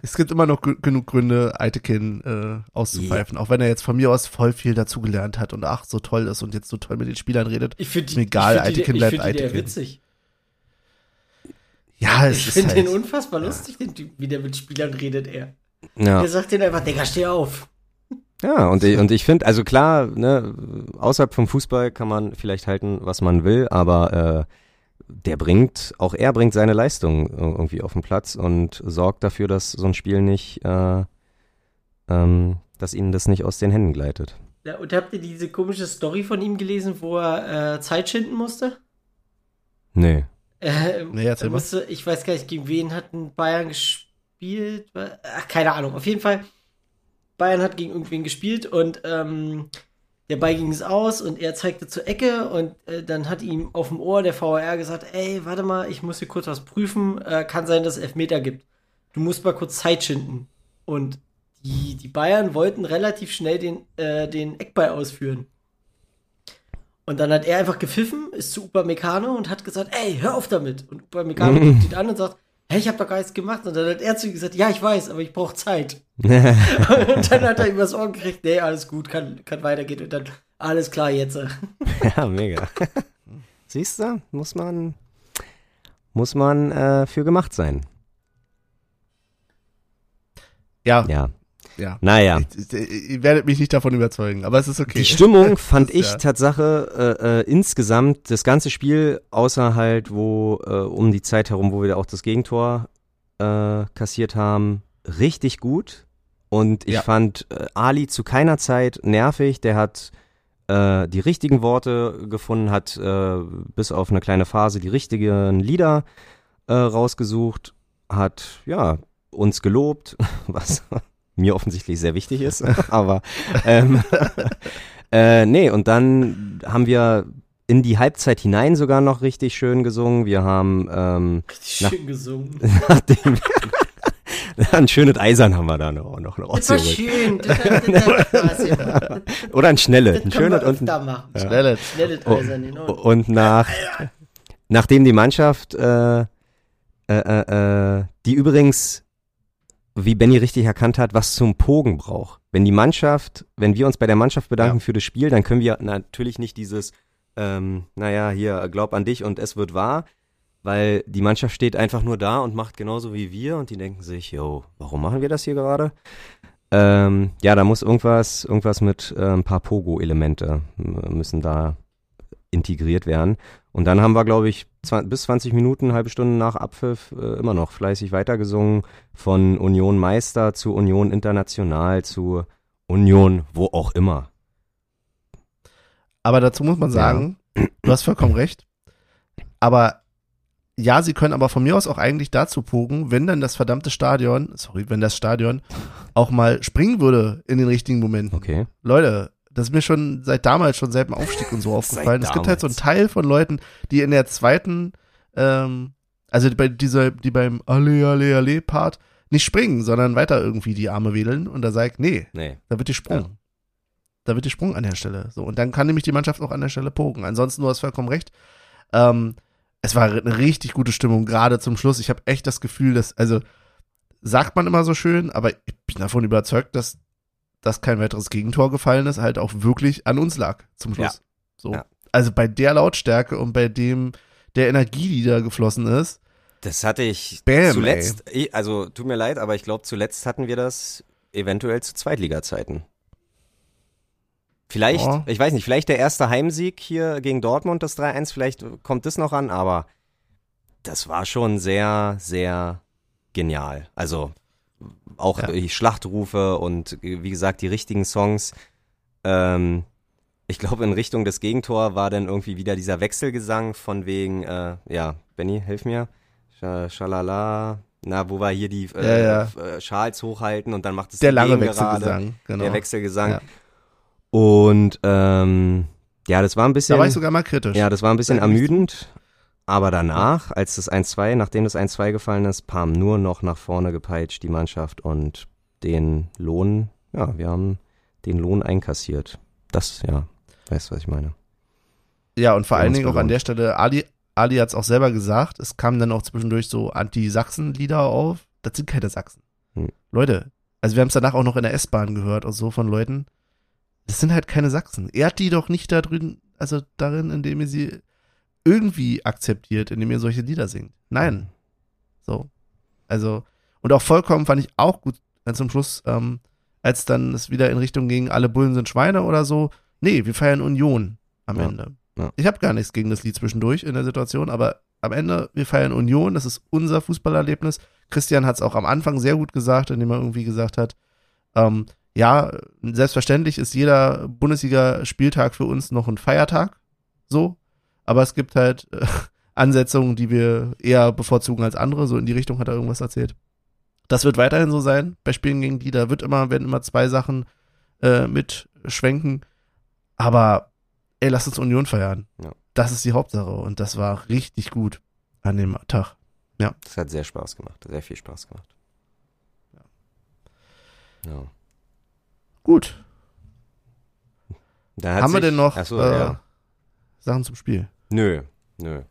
Es gibt immer noch genug Gründe, Eitekin äh, auszupfeifen. Auch wenn er jetzt von mir aus voll viel dazugelernt hat und ach, so toll ist und jetzt so toll mit den Spielern redet. Ich finde egal, ich find Eitekin die, bleibt ich find witzig. Ja, es Ich ist finde halt, den unfassbar lustig, den Typ, wie der mit Spielern redet, er. Ja. Er sagt denen einfach, Digga, steh auf. Ja, und ich, und ich finde, also klar, ne, außerhalb vom Fußball kann man vielleicht halten, was man will, aber äh, der bringt, auch er bringt seine Leistung irgendwie auf den Platz und sorgt dafür, dass so ein Spiel nicht, äh, ähm, dass ihnen das nicht aus den Händen gleitet. Ja, und habt ihr diese komische Story von ihm gelesen, wo er äh, Zeit schinden musste? Nee. Äh, Nee, erzähl er mal. musste, ich weiß gar nicht, gegen wen hatten Bayern gespielt. Ach, keine Ahnung. Auf jeden Fall, Bayern hat gegen irgendwen gespielt und ähm, der Ball ging es aus und er zeigte zur Ecke und äh, dann hat ihm auf dem Ohr der VAR gesagt, ey, warte mal, ich muss hier kurz was prüfen. Äh, kann sein, dass es Elfmeter gibt. Du musst mal kurz Zeit schinden. Und die, die Bayern wollten relativ schnell den, äh, den Eckball ausführen. Und dann hat er einfach gepfiffen, ist zu Upamecano und hat gesagt, ey, hör auf damit. Und Upamecano guckt ihn an und sagt, hey, ich habe doch gar nichts gemacht. Und dann hat er zu ihm gesagt, ja, ich weiß, aber ich brauche Zeit. und dann hat er ihm was Ohr gekriegt, nee, alles gut, kann, kann weitergehen. Und dann, alles klar jetzt. ja, mega. Siehst du, muss man, muss man äh, für gemacht sein. ja, Ja. Ja. Naja. Ich, ich, ihr werdet mich nicht davon überzeugen, aber es ist okay. Die Stimmung fand ist ich ja- Tatsache äh, äh, insgesamt das ganze Spiel, außer halt wo äh, um die Zeit herum, wo wir auch das Gegentor äh, kassiert haben, richtig gut. Und ich Ja. fand äh, Ali zu keiner Zeit nervig. Der hat äh, die richtigen Worte gefunden, hat äh, bis auf eine kleine Phase die richtigen Lieder äh, rausgesucht, hat ja uns gelobt, was mir offensichtlich sehr wichtig ist, aber ähm, äh, nee, und dann haben wir in die Halbzeit hinein sogar noch richtig schön gesungen. Wir haben ähm, Richtig Na. schön gesungen. nachdem ein schönes Eisern haben wir da noch, noch Das war schön. Das, das, das, das, Oder ein schnelles, das ein schönes und ein. Schnell. Schnelles Oh. Eisern, genau. Und nach, nachdem die Mannschaft, äh, äh, äh, äh, die übrigens, wie Benny richtig erkannt hat, was zum Pogen braucht. Wenn die Mannschaft, wenn wir uns bei der Mannschaft bedanken Ja. für das Spiel, dann können wir natürlich nicht dieses, ähm, naja, hier, glaub an dich und es wird wahr, weil die Mannschaft steht einfach nur da und macht genauso wie wir und die denken sich, yo, warum machen wir das hier gerade? Ähm, ja, da muss irgendwas, irgendwas mit äh, ein paar Pogo-Elemente äh, müssen da integriert werden. Und dann haben wir, glaube ich, 20, bis 20 Minuten, halbe Stunde nach Abpfiff äh, immer noch fleißig weitergesungen. Von Union Meister zu Union International zu Union wo auch immer. Aber dazu muss man sagen, du hast vollkommen recht. Aber ja, sie können aber von mir aus auch eigentlich dazu pogen, wenn dann das verdammte Stadion, sorry, wenn das Stadion auch mal springen würde in den richtigen Momenten. Okay. Leute, das ist mir schon seit damals, schon seit dem Aufstieg und so aufgefallen. Es gibt halt so einen. Teil von Leuten, die in der zweiten, ähm, Also bei dieser, die beim Alle, Alle, Alle Part nicht springen, sondern weiter irgendwie die Arme wedeln und da sagt, nee, Nee. da wird die Sprung. Ja. Da wird die Sprung an der Stelle. So, und dann kann nämlich die Mannschaft auch an der Stelle poken. Ansonsten, du hast vollkommen recht. Ähm, es war eine richtig gute Stimmung, gerade zum Schluss. Ich habe echt das Gefühl, dass, also, sagt man immer so schön, aber ich bin davon überzeugt, dass, dass kein weiteres Gegentor gefallen ist, halt auch wirklich an uns lag zum Schluss. So. Ja. Also bei der Lautstärke und bei dem, der Energie, die da geflossen ist, Das hatte ich Bam, zuletzt, eh, also tut mir leid, aber ich glaube, zuletzt hatten wir das eventuell zu Zweitliga-Zeiten. Vielleicht, Ja. ich weiß nicht, vielleicht der erste Heimsieg hier gegen Dortmund, das 3-1, vielleicht kommt das noch an, aber das war schon sehr, sehr genial. Also auch Ja. die Schlachtrufe und wie gesagt, die richtigen Songs. Ähm, ich glaube, in Richtung des Gegentor war dann irgendwie wieder dieser Wechselgesang von wegen, äh, ja, Benny, hilf mir. Scha- Schalala. Na, wo wir hier die äh, Ja, äh, Schals hochhalten und dann macht es der lange Wechselgesang. Genau. Der Wechselgesang. Ja. Und ähm, ja, das war ein bisschen. Da war ich sogar mal kritisch. Ja, das war ein bisschen ermüdend. Aber danach, als das 1-2, nachdem das 1-2 gefallen ist, Palm nur noch nach vorne gepeitscht, die Mannschaft und den Lohn, ja, wir haben den Lohn einkassiert. Das, ja, weißt du, was ich meine? Ja, und vor allen Dingen auch an der Stelle, Ali, Ali hat es auch selber gesagt, es kamen dann auch zwischendurch so Anti-Sachsen-Lieder auf. Das sind keine Sachsen. Hm. Leute, also wir haben es danach auch noch in der S-Bahn gehört, auch so von Leuten. Das sind halt keine Sachsen. Er hat die doch nicht da drüben, also darin, indem ihr sie irgendwie akzeptiert, indem ihr solche Lieder singt. Nein. So. Also, und auch vollkommen fand ich auch gut äh, zum Schluss, ähm, als dann es wieder in Richtung ging, alle Bullen sind Schweine oder so. Nee, wir feiern Union am Ja. Ende. Ja. Ich habe gar nichts gegen das Lied zwischendurch in der Situation, aber am Ende, wir feiern Union, das ist unser Fußballerlebnis. Christian hat es auch am Anfang sehr gut gesagt, indem er irgendwie gesagt hat, ähm, ja, selbstverständlich ist jeder Bundesliga-Spieltag für uns noch ein Feiertag, so, aber es gibt halt äh, Ansetzungen, die wir eher bevorzugen als andere, so in die Richtung hat er irgendwas erzählt. Das wird weiterhin so sein, bei Spielen gegen die, da wird immer, werden immer zwei Sachen äh, mitschwenken, aber ey, lass uns Union feiern. Ja. Das ist die Hauptsache und das war richtig gut an dem Tag. Das hat sehr Spaß gemacht, sehr viel Spaß gemacht. Ja. Gut, Da hat haben wir sich- denn noch so, äh, ja. Sachen zum Spiel? Nö, nö.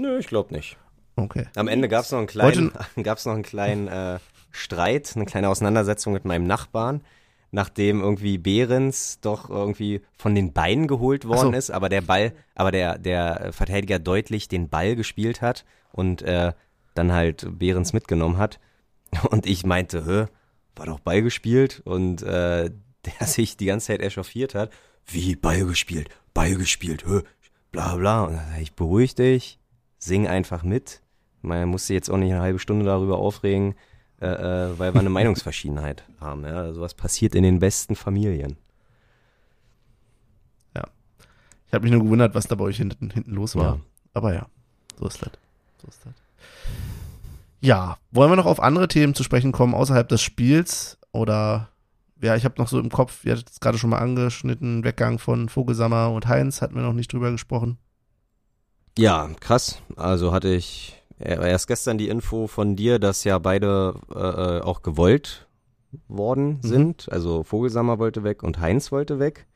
Nö, ich glaube nicht. Okay. Am Ende gab es noch einen kleinen, gab's noch einen kleinen äh, Streit, eine kleine Auseinandersetzung mit meinem Nachbarn, nachdem irgendwie Behrens doch irgendwie von den Beinen geholt worden so. ist, aber der Ball, aber der, der Verteidiger deutlich den Ball gespielt hat und äh, dann halt Behrens mitgenommen hat. Und ich meinte, hä, war doch Ball gespielt und äh, der sich die ganze Zeit echauffiert hat. Wie Ball gespielt, Ball gespielt, hä, bla bla. Und dann ich, beruhig dich, sing einfach mit. Man muss sich jetzt auch nicht eine halbe Stunde darüber aufregen, äh, äh, weil wir eine Meinungsverschiedenheit haben. Ja? Sowas passiert in den besten Familien. Ich habe mich nur gewundert, was da bei euch hinten, hinten los war. Ja. Aber ja, so ist das. So ist das. Ja, wollen wir noch auf andere Themen zu sprechen kommen, außerhalb des Spiels? Oder, ja, ich habe noch so im Kopf, ihr hattet es gerade schon mal angeschnitten, Weggang von Vogelsammer und Heinz, hatten wir noch nicht drüber gesprochen. Ja, krass. Also hatte ich erst gestern die Info von dir, dass ja beide äh, äh, auch gewollt worden Mhm. sind. Also Vogelsammer wollte weg und Heinz wollte weg.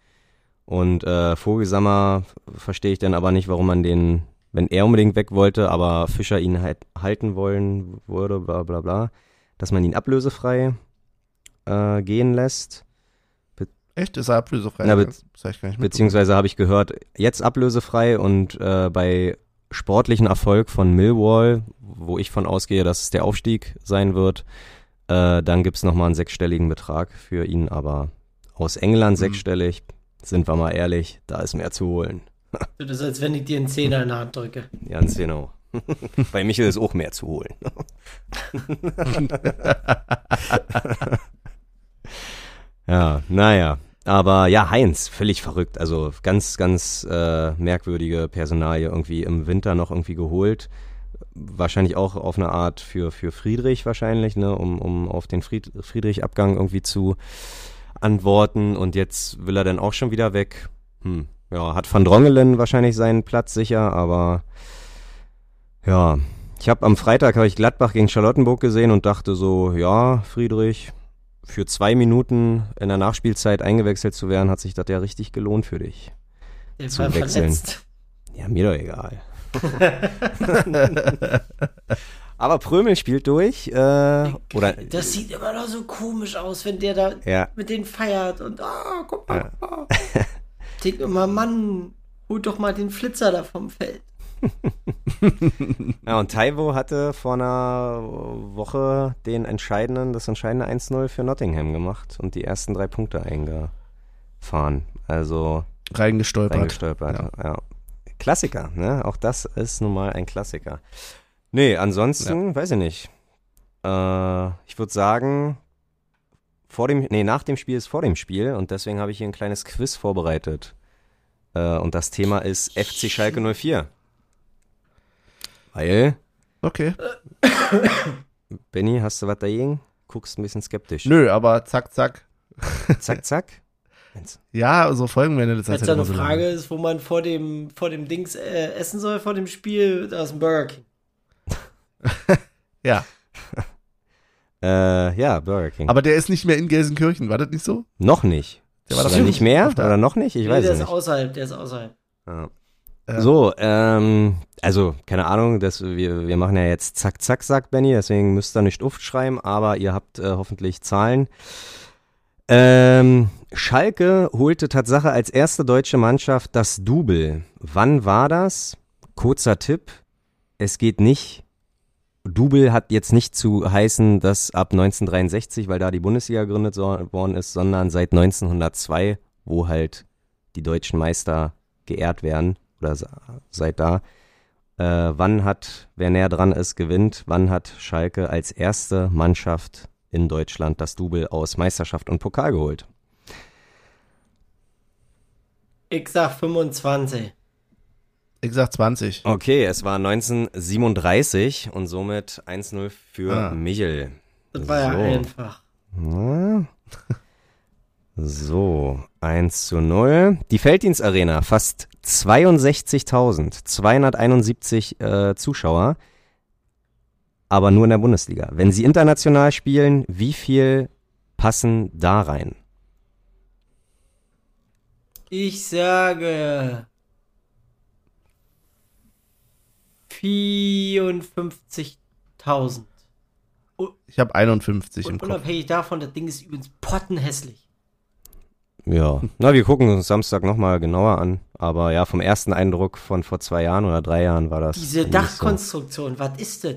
Und äh, Vogelsammer verstehe ich dann aber nicht, warum man den, wenn er unbedingt weg wollte, aber Fischer ihn halt halten wollen würde, bla bla bla, dass man ihn ablösefrei äh, gehen lässt. Echt? Ist er ablösefrei? Na, be- das hab ich gar nicht mitbekommen. Beziehungsweise habe ich gehört, jetzt ablösefrei und äh, bei sportlichen Erfolg von Millwall, wo ich von ausgehe, dass es der Aufstieg sein wird, äh, dann gibt's noch nochmal einen sechsstelligen Betrag für ihn, aber aus England Mhm. sechsstellig, sind wir mal ehrlich, da ist mehr zu holen. Das ist, als wenn ich dir einen Zehner in der Hand drücke. Ganz genau. bei Michel ist auch mehr zu holen. ja, naja. Aber ja, Heinz, völlig verrückt. Also ganz, ganz äh, merkwürdige Personalie irgendwie im Winter noch irgendwie geholt. Wahrscheinlich auch auf eine Art für, für Friedrich wahrscheinlich, ne, um, um auf den Fried, Friedrich-Abgang irgendwie zu antworten. Und jetzt will er dann auch schon wieder weg. Hm. Ja, hat Van Drongelen wahrscheinlich seinen Platz sicher, aber Ja, ich habe am Freitag habe ich Gladbach gegen Charlottenburg gesehen und dachte so, ja, Friedrich, für zwei Minuten in der Nachspielzeit eingewechselt zu werden, hat sich das ja richtig gelohnt für dich. Der Zum war Wechseln. verletzt. Ja, mir doch egal. Aber Prömel spielt durch. Äh, oder Das sieht immer noch so komisch aus, wenn der da ja, mit denen feiert und ah, guck mal. Ah. Denkt immer, Mann, holt doch mal den Flitzer da vom Feld. ja, und Taiwo hatte vor einer Woche den entscheidenden, das entscheidende 1-0 für Nottingham gemacht und die ersten drei Punkte eingefahren. Also Reingestolpert. reingestolpert. Ja. Klassiker, ne? Auch das ist nun mal ein Klassiker. Nee, ansonsten, weiß ich nicht. Äh, ich würde sagen, vor dem, nee, nach dem Spiel ist vor dem Spiel und deswegen habe ich hier ein kleines Quiz vorbereitet. Äh, und das Thema ist FC Schalke 04. Weil, Okay. Benny, hast du was dagegen? Guckst ein bisschen skeptisch. Nö, aber zack, zack. Zack, zack. Ja, so folgen wir das Wenn es da eine Frage ist, wo man vor dem, vor dem Dings äh, essen soll, vor dem Spiel, da ist ein Burger King. Ja, Äh, ja, Burger King. aber der ist nicht mehr in Gelsenkirchen, war das nicht so? noch nicht. Der war doch Oder nicht mehr? der- Oder noch nicht? Ich Nee, weiß der es ist nicht. außerhalb, der ist außerhalb. Ja. Ja. So, ähm, also, keine Ahnung, das, wir, wir machen ja jetzt zack, zack, sagt Benny, deswegen müsst ihr nicht oft schreiben, aber ihr habt äh, hoffentlich Zahlen. Ähm, Schalke holte Tatsache als erste deutsche Mannschaft das Double. Wann war das? Kurzer Tipp. Es geht nicht. Double hat jetzt nicht zu heißen, dass ab 1963, weil da die Bundesliga gegründet so, worden ist, sondern seit 1902, wo halt die deutschen Meister geehrt werden oder se- seit da. Äh, wann hat, wer näher dran ist, gewinnt. Wann hat Schalke als erste Mannschaft in Deutschland das Double aus Meisterschaft und Pokal geholt? Ich sag 25. Ich sag 20. Okay, es war 1937 und somit 1-0 für Ah. Michel. Das war ja So. einfach. Na? So, 1 zu 0. Die Felddienstarena, fast 62.271 äh, Zuschauer, aber nur in der Bundesliga. Wenn sie international spielen, wie viel passen da rein? Ich sage 54.000. Ich habe 51 im Und Kopf. unabhängig davon, das Ding ist übrigens pottenhässlich. Ja, na, wir gucken uns Samstag nochmal genauer an. Aber ja, vom ersten Eindruck von vor zwei Jahren oder drei Jahren war das. Diese Dachkonstruktion, was ist das?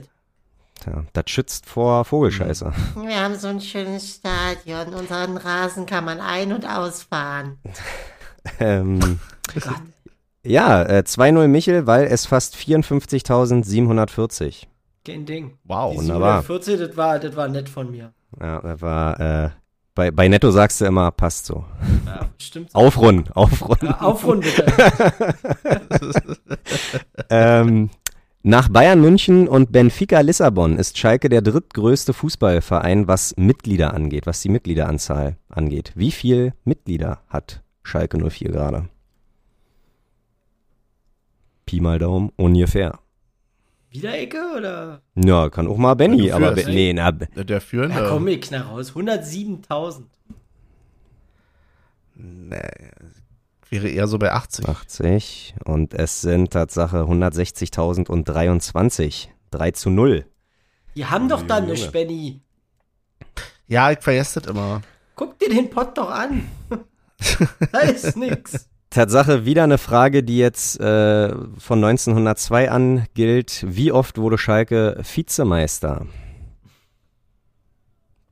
So. Ja, das schützt vor Vogelscheiße. Wir haben so ein schönes Stadion. Unseren Rasen kann man ein- und ausfahren. Ähm, Gott. ja, äh, 2-0 Michel, weil es fast 54.740. Kein Ding. Wow. Die wunderbar. 47, das war, das war nett von mir. Ja, das war, äh, bei, bei Netto sagst du immer, passt so. Ja, stimmt. Aufrunden, aufrunden. Ja, aufrunden bitte. Ähm, nach Bayern München und Benfica Lissabon ist Schalke der drittgrößte Fußballverein, was Mitglieder angeht, was die Mitgliederanzahl angeht. Wie viel Mitglieder hat Schalke 04 gerade? Pi mal Daumen, ungefähr. Wieder Ecke oder? Ja, kann auch mal Benny, Ja, aber. Be- nee, na, Der Führende. Ja, komm, ich knall raus. 107.000. Nee, wäre eher so bei 80. 80 und es sind Tatsache 160.023. 3 zu 0. Die haben doch dann eine. Spenny. Ja, ich vergesse das immer. Guck dir den Pott doch an. da ist nix. Tatsache wieder eine Frage, die jetzt äh, von 1902 an gilt. Wie oft wurde Schalke Vizemeister?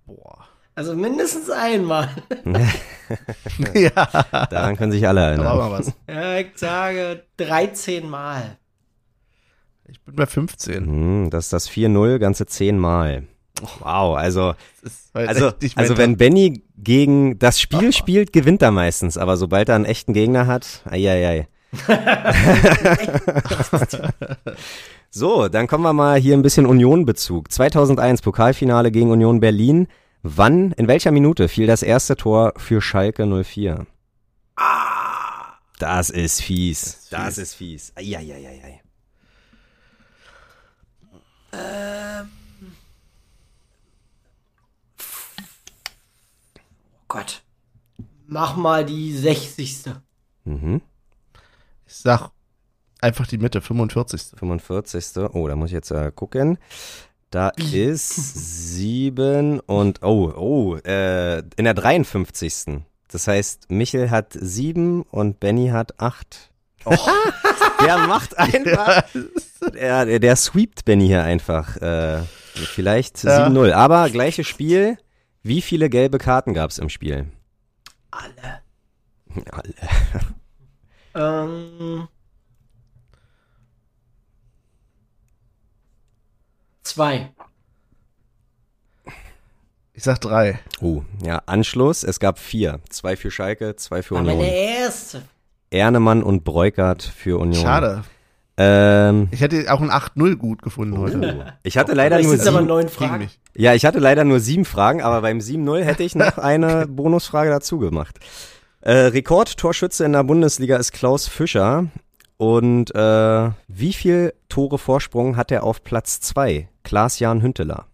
Boah. Also mindestens einmal. ja, Daran können sich alle erinnern. mal was. Ja, ich sage 13 Mal. Ich bin bei 15. Hm, das ist das 4-0, ganze 10 Mal. Wow, also, halt also, also wenn Benny gegen das Spiel spielt, gewinnt er meistens. Aber sobald er einen echten Gegner hat, eieiei. so, dann kommen wir mal hier ein bisschen Union-Bezug. 2001 Pokalfinale gegen Union Berlin. Wann, in welcher Minute fiel das erste Tor für Schalke 04? Das ist fies. Das ist fies. Eieieiei. Ähm. Gott. Mach mal die 60. Mhm. Ich sag einfach die Mitte, 45. 45. Oh, da muss ich jetzt äh, gucken. Da ist sieben und oh, oh, äh, in der 53. Das heißt, Michel hat sieben und Benny hat acht. der macht einfach, der, der, der sweept Benny hier einfach. Äh, vielleicht Ja. 7-0. Aber gleiches Spiel. Wie viele gelbe Karten gab es im Spiel? Alle. Alle. Ähm. Zwei. Ich sag drei. Oh, ja, Anschluss. Es gab vier. Zwei für Schalke, zwei für War meine Union. erste. Ernemann und Breukert für Union. Schade. Ähm, Ich hätte auch ein 8-0 gut gefunden heute. ich hatte leider nur sieben, Fragen. ja, ich hatte leider nur sieben Fragen, aber beim 7-0 hätte ich noch eine Bonusfrage dazu gemacht. Äh, Rekordtorschütze in der Bundesliga ist Klaus Fischer. Und äh, wie viel Tore Vorsprung hat er auf Platz zwei? Klaas-Jan Hünteler.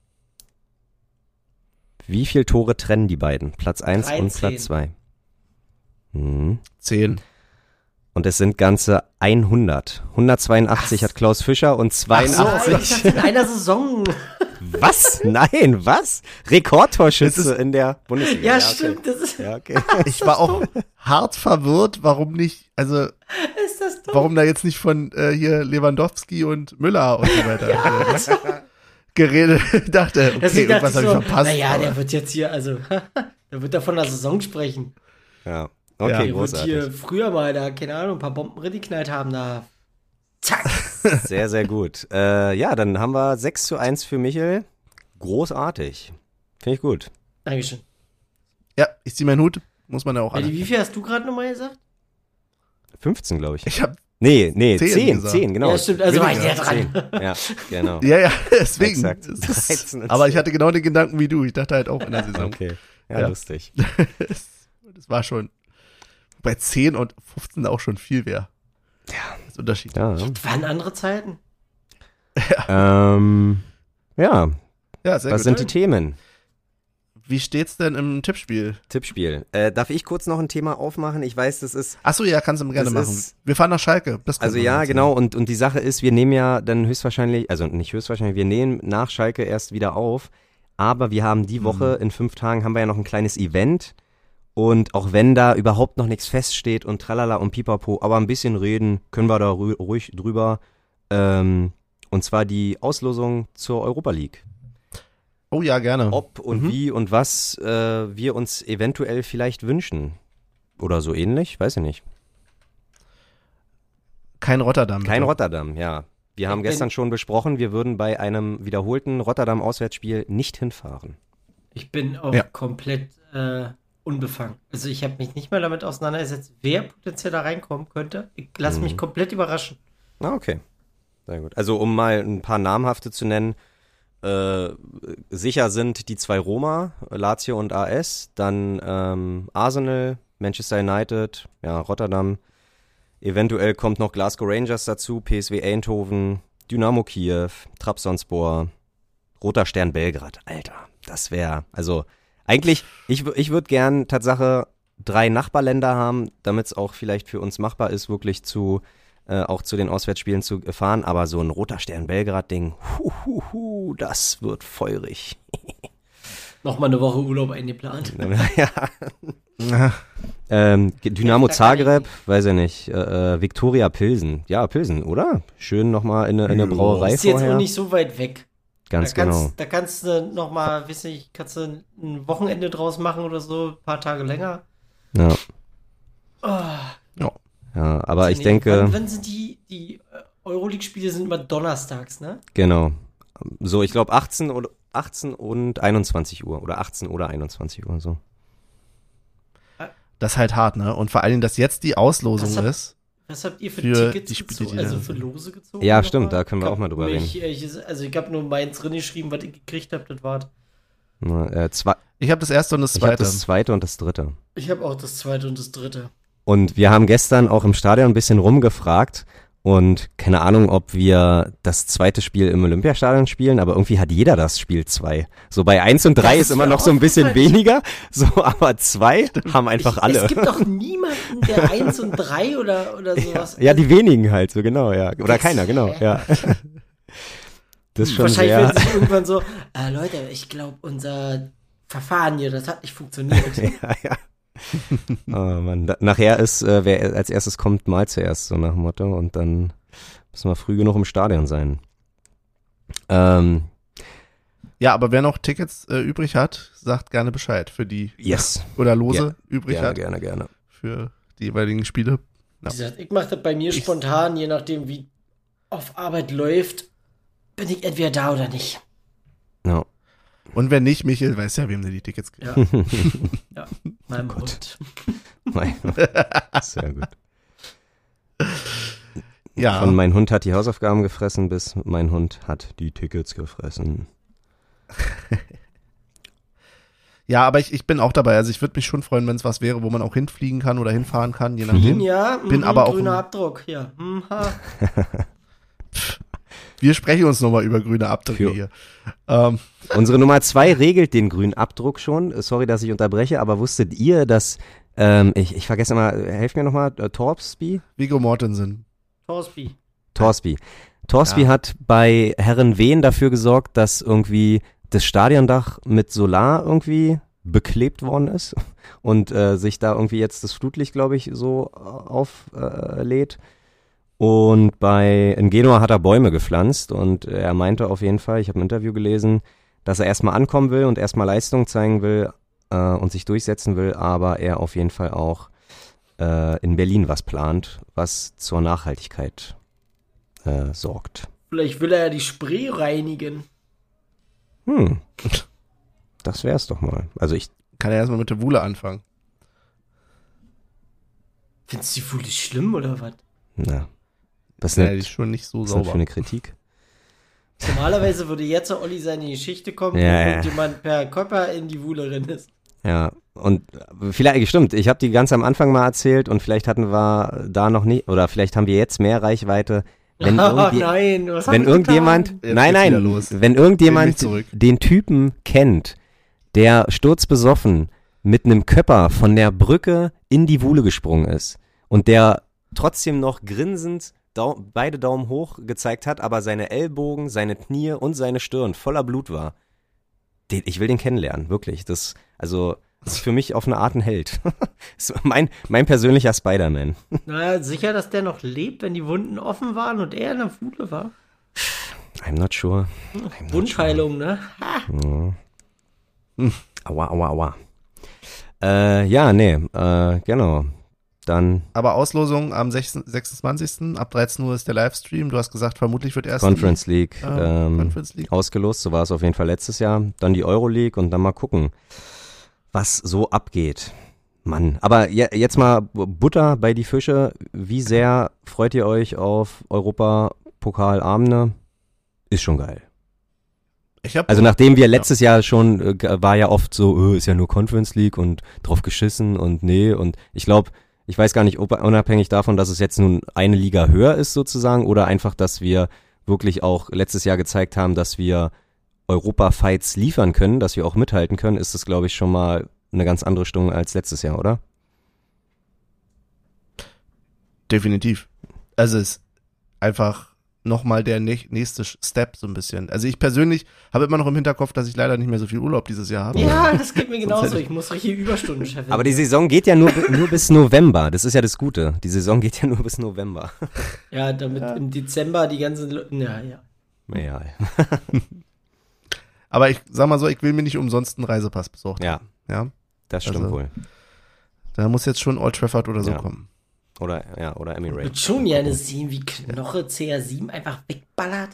Wie viel Tore trennen die beiden? Platz eins und 13. Platz zwei. Mhm. 10. Und es sind ganze 100. 182 hat Klaus Fischer und Nein, 82. das in einer Saison. Was? Nein, was? Rekordtorschütze in der Bundesliga. Ja, okay. stimmt. Das ist, Ja, okay. Ich war auch hart verwirrt, warum nicht, also ist das dumm. warum da jetzt nicht von äh, hier Lewandowski und Müller und so weiter äh, geredet. dachte, okay, irgendwas habe so, ich verpasst. naja, der wird jetzt hier, also, der wird da von der Saison sprechen. Ja, Ja. Okay, wird großartig. hier früher mal da, keine Ahnung, ein paar Bomben geknallt haben, da. Zack. Sehr, sehr gut. Äh, ja, dann haben wir 6 zu 1 für Michel. Großartig. Finde ich gut. Dankeschön. ja, ich ziehe meinen Hut, muss man ja auch alle. wie viel hast du gerade nochmal gesagt? 15, glaube ich. Ich habe Nee, nee, Zehn 10, gesagt. 10, genau. Ja, stimmt, also war ich näher dran. 10. Ja, genau. ja, ja, deswegen. Exakt. Es ist- 13 und aber ich hatte genau den Gedanken wie du. Ich dachte halt auch in der Saison. Okay. Ja, Ja. lustig. Das war schon bei 10 und 15 auch schon viel wäre. Ja. Das ist Unterschied. Ja. Waren andere Zeiten? Ähm, ja, Ja, sehr was gut. sind die Themen? Wie steht's denn im Tippspiel? Tippspiel. Äh, darf ich kurz noch ein Thema aufmachen? Ich weiß, das ist Achso, ja, kannst du gerne machen. ist- Wir fahren nach Schalke. Das Also ja, genau. Und, und die Sache ist, wir nehmen ja dann höchstwahrscheinlich, also nicht höchstwahrscheinlich, wir nehmen nach Schalke erst wieder auf. Aber wir haben die Woche, in fünf Tagen, haben wir ja noch ein kleines Event. Und auch wenn da überhaupt noch nichts feststeht und tralala und pipapo, aber ein bisschen reden, können wir da ru ruhig drüber. Ähm, und zwar die Auslosung zur Europa League. Oh ja, gerne. Ob und Mhm. wie und was äh, wir uns eventuell vielleicht wünschen. Oder so ähnlich, weiß ich nicht. Kein Rotterdam. Kein bitte. Rotterdam, ja. Wir haben gestern schon besprochen, wir würden bei einem wiederholten Rotterdam-Auswärtsspiel nicht hinfahren. Ich bin auch Ja. komplett äh, unbefangen. Also ich habe mich nicht mal damit auseinandergesetzt, wer potenziell da reinkommen könnte. Ich lasse Mhm. mich komplett überraschen. Ah, okay. Sehr gut. Also um mal ein paar namhafte zu nennen, äh, sicher sind die zwei Roma, Lazio und AS, dann ähm, Arsenal, Manchester United, ja, Rotterdam. Eventuell kommt noch Glasgow Rangers dazu, PSW Eindhoven, Dynamo Kiew, Trabzonspor, Roter Stern Belgrad. Alter, das wäre, also eigentlich, ich, ich würde gern Tatsache drei Nachbarländer haben, damit es auch vielleicht für uns machbar ist, wirklich zu äh, auch zu den Auswärtsspielen zu fahren, aber so ein Roter Stern Belgrad-Ding, hu, hu, hu, das wird feurig. Nochmal eine Woche Urlaub eingeplant. ja. Ähm, Dynamo Zagreb, weiß ich nicht, äh, äh, Viktoria Pilsen. Ja, Pilsen, oder? Schön nochmal in, eine- in eine. Brauerei Ist jetzt vorher. auch nicht so weit weg. Ganz da kannst, genau. Da kannst du nochmal, weiß ich, kannst du ein Wochenende draus machen oder so, ein paar Tage länger. Ja, Oh, ja, aber ich nee, denke, Wann, wann sind die, die Euroleague-Spiele sind immer donnerstags, ne? genau. So, ich glaube 18 oder 18 und 21 Uhr oder 18 oder 21 Uhr so. Das ist halt hart, ne? Und vor allen Dingen, dass jetzt die Auslosung hat- ist. Was habt ihr für, Für Tickets die Spiele, gezogen? die Also für. Lose gezogen? Ja, stimmt, da können wir Ich auch mal hab drüber mich, äh, ich- Also ich habe nur meins drin geschrieben, was ich gekriegt habe, das war. Na, Äh, zwei, Ich habe das erste und das ich habe zweite. das zweite und das dritte. Ich habe auch das zweite und das dritte. Und wir haben gestern auch im Stadion ein bisschen rumgefragt Und keine Ahnung, ob wir das zweite Spiel im Olympiastadion spielen, aber irgendwie hat jeder das Spiel zwei. So bei eins und drei Das ist immer noch so ein bisschen aufgefallen. weniger, so aber zwei haben einfach ich, alle. Es gibt doch niemanden, der 1 und 3 oder, oder sowas. Ja, die wenigen halt, so genau, ja. Oder Das- keiner, genau, ja. Das ist schon Wahrscheinlich sehr, werden sie irgendwann so, äh, Leute, ich glaube, unser Verfahren hier, das hat nicht funktioniert. ja, ja. oh Mann. Nachher ist, äh, wer als erstes kommt, mal zuerst, so nach dem Motto. Und dann müssen wir früh genug im Stadion sein. Ähm, Ja, aber wer noch Tickets äh, übrig hat, sagt gerne Bescheid für die yes. oder Lose übrig Gerne, hat gerne, gerne. für die jeweiligen Spiele. Wie gesagt, ich mache das bei mir Ich- spontan, je nachdem, wie auf Arbeit läuft, bin ich entweder da oder nicht. Ja. Und wenn nicht, Michael weiß ja, wem du die Tickets gibt. Ja, ja meinem Hund. Mein- Sehr gut. Ja. Von mein Hund hat die Hausaufgaben gefressen bis mein Hund hat die Tickets gefressen. Ja, aber ich, ich bin auch dabei. Also ich würde mich schon freuen, wenn es was wäre, wo man auch hinfliegen kann oder hinfahren kann, je nachdem. Ja, Bin mhm, aber auch grüner Abdruck, ja. Wir sprechen uns nochmal über grüne Abdrücke hier. Ähm, Unsere Nummer zwei regelt den grünen Abdruck schon. Sorry, dass ich unterbreche, aber wusstet ihr, dass, ähm, ich, ich vergesse immer, helft mir nochmal, äh, Torsby? Viggo Mortensen. Torsby. Torsby. Torsby Ja. hat bei Herren Wehen dafür gesorgt, dass irgendwie das Stadiondach mit Solar irgendwie beklebt worden ist und äh, sich da irgendwie jetzt das Flutlicht, glaube ich, so auflädt. Äh. Und bei in Genua hat er Bäume gepflanzt und er meinte auf jeden Fall, ich habe ein Interview gelesen, dass er erstmal ankommen will und erstmal Leistung zeigen will äh, und sich durchsetzen will, aber er auf jeden Fall auch äh, in Berlin was plant, was zur Nachhaltigkeit äh, sorgt. Vielleicht will er ja die Spree reinigen. Hm. Das wär's doch mal. Also ich, Kann er erstmal mit der Wuhle anfangen. Findest du die Fuhle schlimm oder was? na. Was ist Ja, die ist schon nicht so sauber. eine Kritik? Normalerweise würde jetzt der Olli seine Geschichte kommen, Ja, wo ja. irgendjemand per Körper in die Wuhle rennt ist. Ja, und vielleicht, stimmt, ich habe die ganz am Anfang mal erzählt und vielleicht hatten wir da noch nicht, oder vielleicht haben wir jetzt mehr Reichweite. Wenn, oh irgendwie, nein, was wenn irgendjemand, nein, nein, los. wenn irgendjemand zurück. den Typen kennt, der sturzbesoffen mit einem Köpper von der Brücke in die Wuhle gesprungen ist und der trotzdem noch grinsend Dau beide Daumen hoch gezeigt hat, aber seine Ellbogen, seine Knie und seine Stirn voller Blut war. Den, ich will den kennenlernen, wirklich. Das, also, das ist für mich auf eine Art ein Held. Mein, mein persönlicher Spider-Man. Na, sicher, dass der noch lebt, wenn die Wunden offen waren und er in der Wuhle war? I'm not sure. I'm not sure. Wundheilung, ne? Aua, aua, aua. Äh, ja, nee, äh, genau. Dann Aber Auslosung am 6 26. ab 13 Uhr ist der Livestream. Du hast gesagt, vermutlich wird erst Conference League, die, ähm, äh, Conference League. ausgelost, so war es auf jeden Fall letztes Jahr. Dann die Euroleague und dann mal gucken, was so abgeht. Mann, aber je, jetzt mal Butter bei die Fische. Wie sehr freut ihr euch auf Europapokalabende? Ist schon geil. Also nachdem wir letztes Jahr schon, äh, war ja oft so, äh, ist ja nur Conference League und drauf geschissen und nee und ich glaube, ich weiß gar nicht, ob unabhängig davon, dass es jetzt nun eine Liga höher ist sozusagen oder einfach, dass wir wirklich auch letztes Jahr gezeigt haben, dass wir Europa-Fights liefern können, dass wir auch mithalten können, ist das glaube ich schon mal eine ganz andere Stimmung als letztes Jahr, oder? definitiv. Also es ist einfach nochmal der nä- nächste Step so ein bisschen. Also ich persönlich habe immer noch im Hinterkopf, dass ich leider nicht mehr so viel Urlaub dieses Jahr habe. Ja, das geht mir genauso. Ich muss richtig Überstunden schaffen. Aber die Saison geht ja nur, nur bis November, das ist ja das Gute. Die Saison geht ja nur bis November. ja, damit im Dezember die ganzen. Le ja, ja. Ja, Aber ich sag mal so, ich will mir nicht umsonst einen Reisepass besorgen. ja Ja. das stimmt Also- wohl. Da muss jetzt schon Old Trafford oder so Ja. kommen. Oder, ja, oder Ich Emirates. würde schon gerne sehen, wie Knoche CR7 einfach wegballert.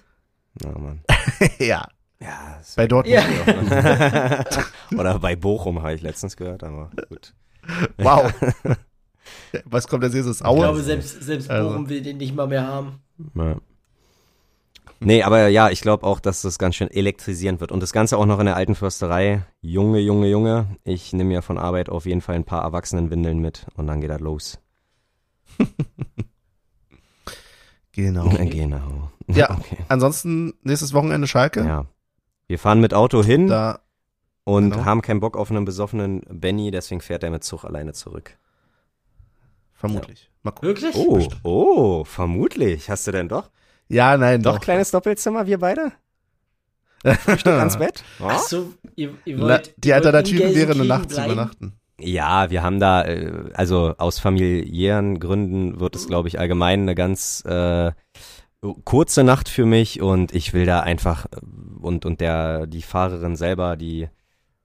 Ja, Mann. ja. Ja, Bei Dortmund. Ja. Oder bei Bochum habe ich letztens gehört, aber gut. Wow. Was kommt als nächstes? Ich Aue? glaube, selbst, selbst Also. Bochum will den nicht mal mehr haben. Ja. Nee, aber ja, ich glaube auch, dass das ganz schön elektrisierend wird. Und das Ganze auch noch in der alten Försterei. Junge, Junge, Junge. Ich nehme mir von Arbeit auf jeden Fall ein paar Erwachsenenwindeln mit und dann geht das los. Genau. Genau. Ja, Okay. ansonsten nächstes Wochenende Schalke. Ja. Wir fahren mit Auto hin Da, und genau. haben keinen Bock auf einen besoffenen Benny, deswegen fährt er mit Zug alleine zurück. vermutlich. Mal gucken. Wirklich? Oh, oh, vermutlich. Hast du denn doch? Ja, nein, Doch, doch. kleines Doppelzimmer, wir beide? Frühstück ans Bett? Ach so, ihr, ihr Na, wollt, die ihr wollt Alternative wäre eine Nacht zu übernachten. Ja, wir haben da, äh, also aus familiären Gründen wird es, glaube ich, allgemein eine ganz äh, kurze Nacht für mich und ich will da einfach äh, und und der die Fahrerin selber, die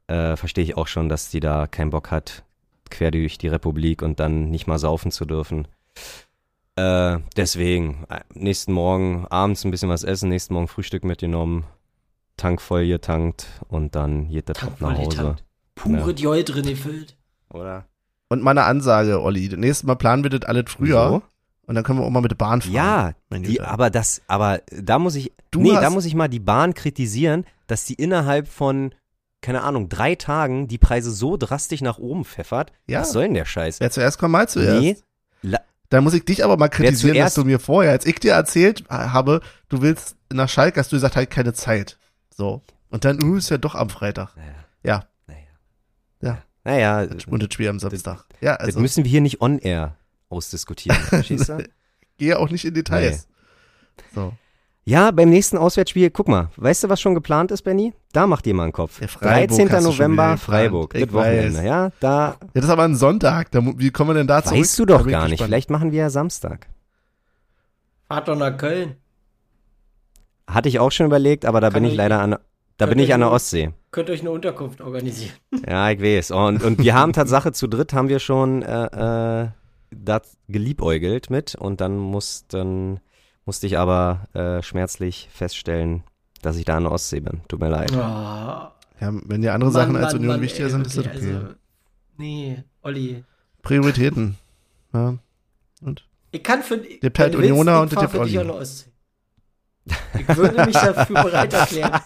äh, verstehe ich auch schon, dass die da keinen Bock hat, quer durch die Republik und dann nicht mal saufen zu dürfen. Äh, deswegen äh, nächsten Morgen abends ein bisschen was essen, nächsten Morgen Frühstück mitgenommen, Tank voll getankt und dann geht der Tank nach Hause. getankt. Pure Ja. Joy drin gefüllt. Oder? Und meine Ansage, Olli. Nächstes Mal planen wir das alles früher. Wieso? Und dann können wir auch mal mit der Bahn fahren. Ja, die, aber das, aber da muss ich, Du nee, da muss ich mal die Bahn kritisieren, dass die innerhalb von, keine Ahnung, drei Tagen die Preise so drastisch nach oben pfeffert. Ja. Was soll denn der Scheiß? Wer zuerst kommt, mal zuerst. Nee, la, Dann muss ich dich aber mal kritisieren, dass du mir vorher, als ich dir erzählt habe, du willst nach Schalke, hast du gesagt, halt keine Zeit. So. Und dann, uh, ist ja doch am Freitag. naja, Ja. Naja. Ja. Und das Spiel am Samstag. Ja, das also, müssen wir hier nicht on air ausdiskutieren. Gehe auch nicht in Details. So. Ja, beim nächsten Auswärtsspiel, guck mal, weißt du, was schon geplant ist, Benny? Da macht dir mal einen Kopf. Ja, Freiburg 13. hast du schon wieder November. Freiburg, das Wochenende, weiß. ja, da Ja, das ist aber ein Sonntag. Da, wie kommen wir denn da zurück? weißt du doch gar nicht. gespannt. Vielleicht machen wir ja Samstag. Fahrt doch nach Köln. Hatte ich auch schon überlegt, aber da Kann bin ich- leider an, da bin ich an der Ostsee. Könnt euch eine Unterkunft organisieren. Ja, ich weiß. Und, und wir haben Tatsache zu dritt haben wir schon äh, äh, das geliebäugelt mit und dann mussten, musste ich aber äh, schmerzlich feststellen, dass ich da an der Ostsee bin. Tut mir leid. Oh, Ja, wenn dir andere Sachen als Union wichtiger sind, ist das okay. Also, nee, Olli. Prioritäten. Ja. Und Ich kann für halt wenn du Unioner und dich Olli. an der Ostsee. Ich würde mich dafür bereit erklären,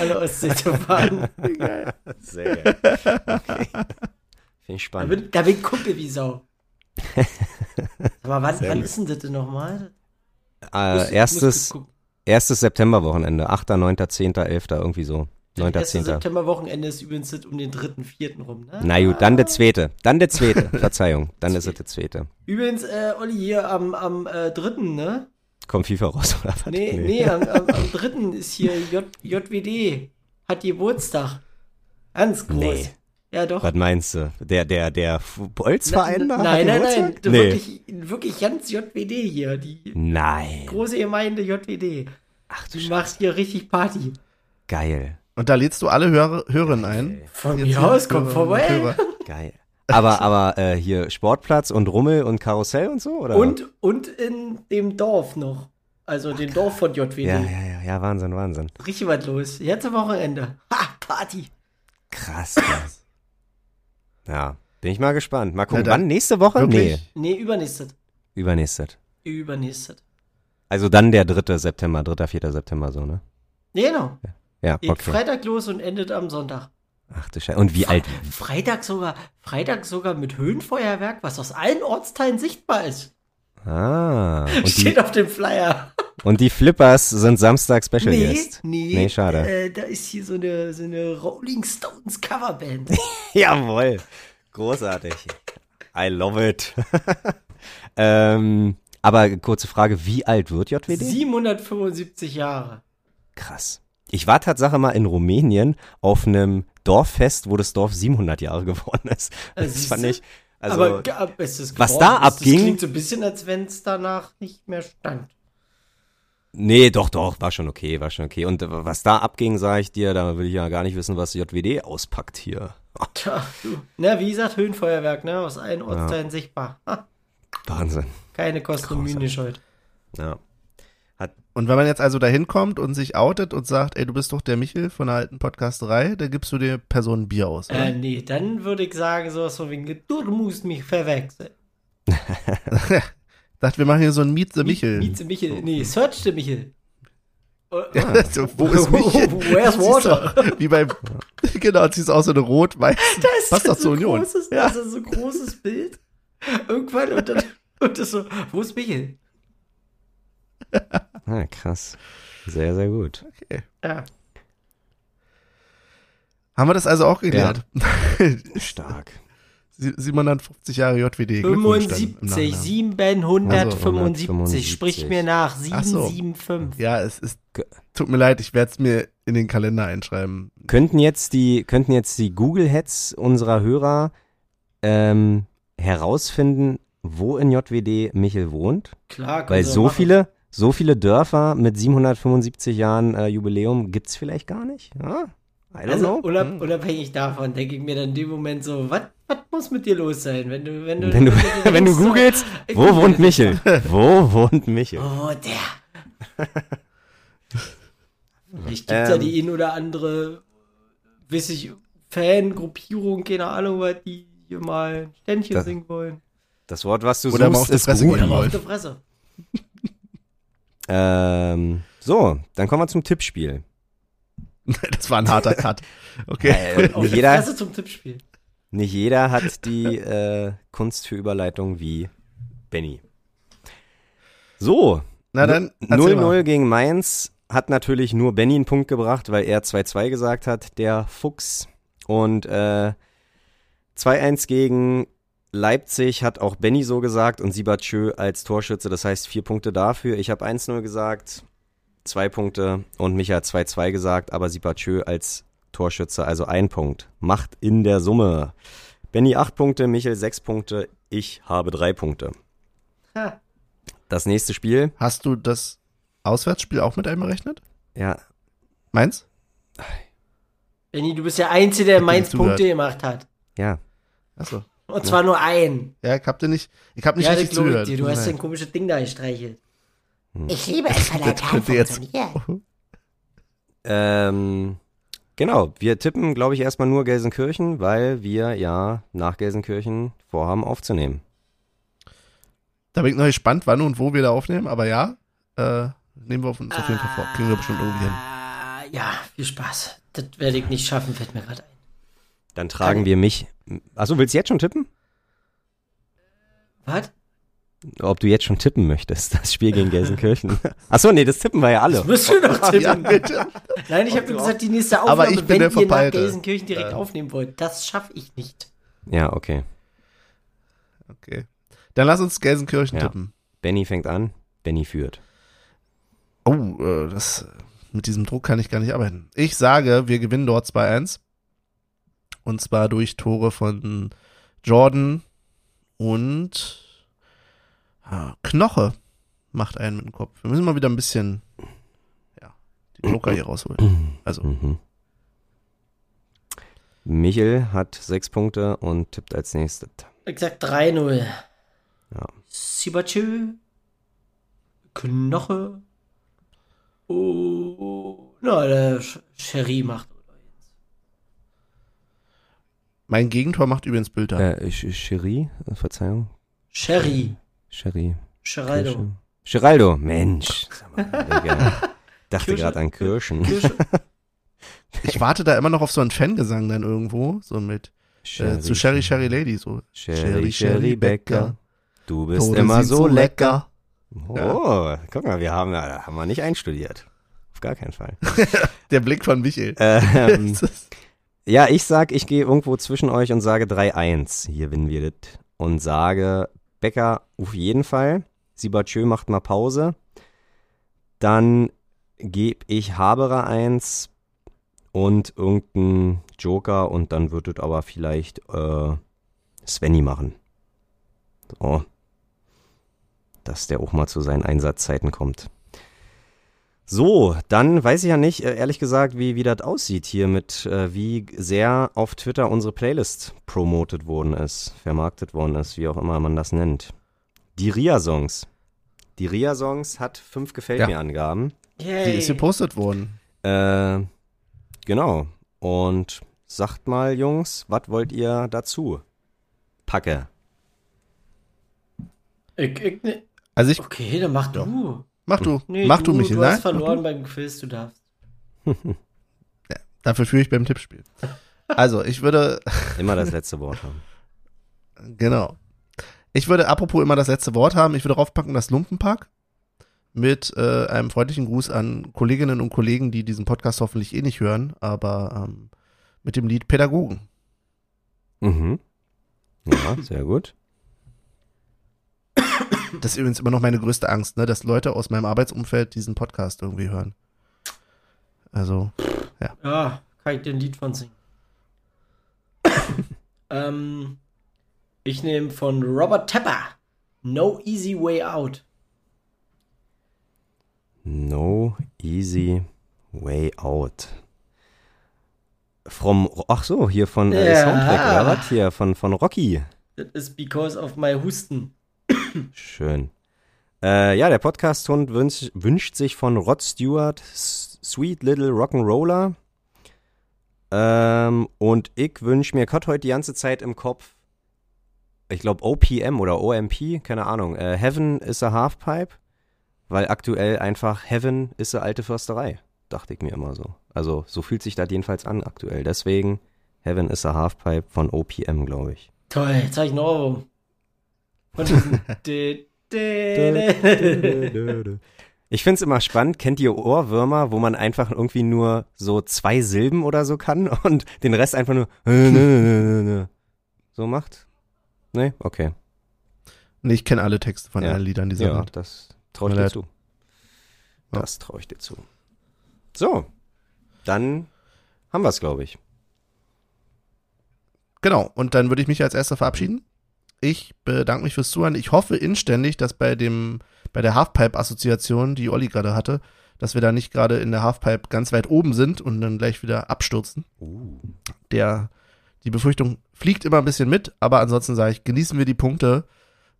der Ostsee zu fahren. Sehr geil. Okay. Finde ich Da spannend. bin, da bin ich Kumpel wie Sau. Aber wann, wann ist denn das denn nochmal? Äh, erstes, erstes Septemberwochenende. 8., 9., 10., 11., irgendwie so. 9., Das 10. Septemberwochenende ist übrigens um den 3., 4. rum, ne? Na gut, dann der zweite. Dann der zweite. Verzeihung. Dann ist es der zweite. Übrigens, äh, Olli, hier am, am äh, 3., ne? Kommt FIFA raus oder was? Nee, nee, am, am, am 3. ist hier J, JWD. Hat Geburtstag. Ganz groß. Nee. Ja, doch. Was meinst du? Der, der, der Bolzverein da? Nein, nein, nein. Nee. Wirklich, wirklich ganz JWD hier. Die Nein. große Gemeinde JWD. Ach du Die Scheiße. macht hier richtig Party. Geil. Und da lädst du alle Hörer, Hörerinnen ein. Von mir hier aus, kommt und vorbei. Hörer. Geil. Aber, aber äh, hier Sportplatz und Rummel und Karussell und so, oder? Und, und in dem Dorf noch. Also dem Dorf von JWD. Ja, ja, ja, ja, Wahnsinn, Wahnsinn. Richtig was los. Jetzt am Wochenende. Ha, Party. Krass, krass. ja, bin ich mal gespannt. Mal gucken, wann? Nächste Woche? wirklich? Nee. Nee, übernächstes. Übernächstes. Also dann der 3. September, 3., 4. September so, ne? Nee, genau. Ja, Geht okay. Freitag los und endet am Sonntag. Ach du Scheiße. Und wie alt? Freitag sogar, Freitag sogar mit Höhenfeuerwerk, was aus allen Ortsteilen sichtbar ist. Ah. Und die, Steht auf dem Flyer. und die Flippers sind Samstag Special Nee, Guest. nee. Nee, schade. Äh, da ist hier so eine, so eine Rolling Stones Coverband. Jawohl. Großartig. I love it. ähm, aber kurze Frage, wie alt wird JWD? 775 Jahre. Krass. Ich war Tatsache mal in Rumänien auf einem Dorffest, wo das Dorf 700 Jahre geworden ist. Äh, Das fand ich, also, Aber es was da abging- Das klingt so ein bisschen, als wenn es danach nicht mehr stand. nee, doch, doch, war schon okay, war schon okay. Und was da abging, sage ich dir, da will ich ja gar nicht wissen, was JWD auspackt hier. Tja, du. Na, wie gesagt, Höhenfeuerwerk, ne? Aus allen Ortsteilen sichtbar. Ha, Wahnsinn. keine Kosten und Mühen gescheut. Ja. Und wenn man jetzt also da hinkommt und sich outet und sagt, ey, du bist doch der Michel von der alten Podcasterei, dann gibst du der Person ein Bier aus. Oder? Äh, nee, dann würde ich sagen, sowas von wegen, du musst mich verwechseln. Sagt, wir machen hier so ein Meet the Michel. Mieze Michel, nee, Search the Michel. Oh, so, wo ist Michel? Where's water? Du, Wie beim, genau, ziehst auch so eine rot-weiß. Da ist Passt doch so zur ein Union. Großes, Ja. Das ist so ein großes Bild. Irgendwann und dann und das so, wo ist Michel? Ah, krass. Sehr, sehr gut. Ja. Haben wir das also auch geklärt? Stark. Sie- 750 Jahre JWD. Glückwunsch dann im 75, Nachhinein. 775, Also, sprich mir nach, Ach so. 775. Ja, es ist. Tut mir leid, ich werde es mir in den Kalender einschreiben. Könnten jetzt die, könnten jetzt die Google-Heads unserer Hörer ähm, herausfinden, wo in JWD Michel wohnt? Klar, Weil so machen. viele, so viele Dörfer mit 775 Jahren äh, Jubiläum gibt's vielleicht gar nicht. Ja? I don't Also know. unab unabhängig davon denke ich mir dann in dem Moment so, was muss mit dir los sein, wenn du, wenn du, Wenn du, dir wenn du so, googelst, ich wo wohnt Michel? Wo wohnt Michel? Oh, der. Vielleicht gibt es ja Ähm. die ein oder andere, weiß ich, Fangruppierung, keine Ahnung, was die hier mal ein Ständchen Das- singen wollen. Das Wort, was du Oder mal suchst, ist Fresse Google. gehen. Aber auf der Fresse. Ähm, so, dann kommen wir zum Tippspiel. Das war ein harter Cut. Okay. Äh, nicht, der jeder, zum Tippspiel. nicht jeder hat die äh, Kunst für Überleitung wie Benny. So, Na dann, erzähl mal. 0-0 gegen Mainz hat natürlich nur Benny einen Punkt gebracht, weil er 2-2 gesagt hat, der Fuchs. Und äh, 2-1 gegen Leipzig hat auch Benny so gesagt und Sibachö als Torschütze, das heißt vier Punkte dafür. Ich habe 1-0 gesagt, zwei Punkte und Micha hat 2-2 gesagt, aber Sibachö als Torschütze, also ein Punkt. Macht in der Summe. Benny acht Punkte, Michel sechs Punkte, ich habe drei Punkte. Ha. Das nächste Spiel, Hast du das Auswärtsspiel auch mit einberechnet? ja, Meins? Benni, du bist der Einzige, der Mainz zugehört. Punkte gemacht hat. ja, Achso. Und zwar nur ein. Ja, ich hab dir nicht, ich hab nicht ja, das richtig zugehört. dir. Du hast dein leid. komisches Ding da gestreichelt. Ich liebe es, wenn ein Das könnte jetzt- funktioniert. Ähm, genau, wir tippen, glaube ich, erstmal nur Gelsenkirchen, weil wir ja nach Gelsenkirchen vorhaben aufzunehmen. Da bin ich noch gespannt, wann und wo wir da aufnehmen, aber ja, äh, nehmen wir auf uns auf jeden Fall vor. Kriegen wir bestimmt irgendwie hin. Ah, ja, viel Spaß. Das werde ich nicht schaffen, fällt mir gerade ein. Dann tragen wir mich. Achso, willst du jetzt schon tippen? Was? Ob du jetzt schon tippen möchtest, das Spiel gegen Gelsenkirchen. Achso, nee, das tippen wir ja alle. Das müsst ihr doch Ja, tippen. bitte. Nein, ich habe gesagt, die nächste Aber Aufnahme, ich bin wenn der ihr nach. Gelsenkirchen direkt Ja. aufnehmen wollt, das schaffe ich nicht. Ja, okay. Okay. Dann lass uns Gelsenkirchen Ja. tippen. Benny fängt an, Benny führt. Oh, äh, das, mit diesem Druck kann ich gar nicht arbeiten. Ich sage, wir gewinnen dort 2-1. Und zwar durch Tore von Jordan und ah, Knoche macht einen mit dem Kopf. Wir müssen mal wieder ein bisschen, ja, die Joker hier rausholen. Also, Mhm. Michel hat sechs Punkte und tippt als nächstes. Ich sag 3-0. Ja. Sibachö. Knoche. Oh. Na, der Sherry macht. Mein Gegentor macht übrigens Bilder. Äh, äh, Verzeihung. Sherry. Cherie. Geraldo. Geraldo, Mensch. Digga. Dachte gerade an Kirschen. Kirsche. Ich warte da immer noch auf so einen Fangesang dann irgendwo, so mit, äh, zu Sherry Sherry Lady, so. Sherry, Sherry Becker. Du bist Tode immer so lecker. Ja. Oh, guck mal, wir haben, ja- haben wir nicht einstudiert. Auf gar keinen Fall. Der Blick von Michael. ähm, Das ist- ja, ich sag, ich gehe irgendwo zwischen euch und sage 3-1. Hier gewinnen wir das. Und sage, Becker auf jeden Fall. Sibachö macht mal Pause. Dann gebe ich Haberer 1 und irgendein Joker und dann wird es aber vielleicht äh, Svenny machen. So. Dass der auch mal zu seinen Einsatzzeiten kommt. So, dann weiß ich ja nicht, äh, ehrlich gesagt, wie, wie das aussieht hier mit, äh, wie sehr auf Twitter unsere Playlist promotet worden ist, vermarktet worden ist, wie auch immer man das nennt. Die RIA-Songs. Die RIA-Songs hat fünf Gefällt Ja. mir Angaben. Die ist gepostet worden. Äh, genau. Und sagt mal, Jungs, was wollt ihr dazu? Packe. Ich, ich, ne, Also ich, okay, dann mach du. Mach du, Nee, mach du, du, Michael. du hast verloren du. beim Quiz, du darfst. Dafür führe ich beim Tippspiel. Also, ich würde, Immer das letzte Wort haben. genau. Ich würde apropos immer das letzte Wort haben. Ich würde draufpacken das Lumpenpack mit äh, einem freundlichen Gruß an Kolleginnen und Kollegen, die diesen Podcast hoffentlich eh nicht hören, aber ähm, mit dem Lied Pädagogen. Mhm. Ja, sehr gut. Das ist übrigens immer noch meine größte Angst, ne, dass Leute aus meinem Arbeitsumfeld diesen Podcast irgendwie hören. Also, Ja, kann ich dir ein Lied von singen. ähm, ich nehme von Robert Tepper No Easy Way Out. No easy way out. From, ach so, hier von äh, Ja. Soundtrack oder was? Hier, von, von Rocky. That is because of my Husten. Schön. Äh, ja, der Podcast-Hund wünsch, wünscht sich von Rod Stewart Sweet Little Rock'n'Roller. Ähm, und ich wünsche mir, hatte heute die ganze Zeit im Kopf, ich glaube OPM oder OMP, keine Ahnung. Äh, Heaven is a Halfpipe, weil aktuell einfach Heaven ist eine alte Försterei. Dachte ich mir immer so. Also so fühlt sich das jedenfalls an aktuell. Deswegen Heaven is a Halfpipe von OPM, glaube ich. Toll, jetzt habe ich einen Ohrwurm. Dä- Ich find's immer spannend. Kennt ihr Ohrwürmer, wo man einfach irgendwie nur so zwei Silben oder so kann und den Rest einfach nur so macht? Nee? Okay. nee, ich kenne alle Texte von Ja. allen Liedern dieser Ja, Art. das traue ich dir zu. Das traue ich dir zu. So, dann haben wir's, glaube ich. Genau, und dann würde ich mich als erster verabschieden. Ich bedanke mich fürs Zuhören. Ich hoffe inständig, dass bei dem, bei der Halfpipe-Assoziation, die Olli gerade hatte, dass wir da nicht gerade in der Halfpipe ganz weit oben sind und dann gleich wieder abstürzen. Der, die Befürchtung fliegt immer ein bisschen mit, aber ansonsten sage ich, genießen wir die Punkte.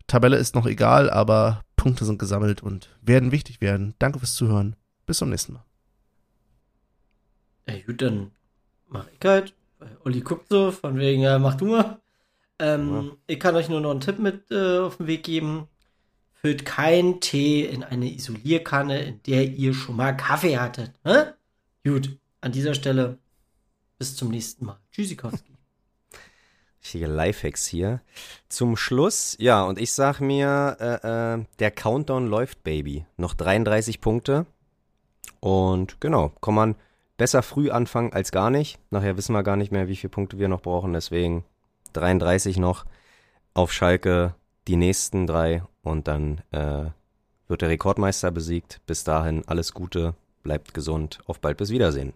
Tabelle ist noch egal, aber Punkte sind gesammelt und werden wichtig werden. Danke fürs Zuhören. Bis zum nächsten Mal. Ja, gut, dann mach ich halt. Olli guckt so, von wegen, ja, mach du mal. Ähm, Ich kann euch nur noch einen Tipp mit äh, auf den Weg geben. Füllt keinen Tee in eine Isolierkanne, in der ihr schon mal Kaffee hattet. Hä? Gut, an dieser Stelle bis zum nächsten Mal. Tschüssikowski. Richtige Lifehacks hier. Zum Schluss, ja, und ich sag mir, äh, äh, der Countdown läuft, Baby. Noch 33 Punkte. Und genau, kann man besser früh anfangen als gar nicht. Nachher wissen wir gar nicht mehr, wie viele Punkte wir noch brauchen. Deswegen 33 noch auf Schalke die nächsten drei und dann äh, wird der Rekordmeister besiegt. Bis dahin alles Gute, bleibt gesund, auf bald bis Wiedersehen.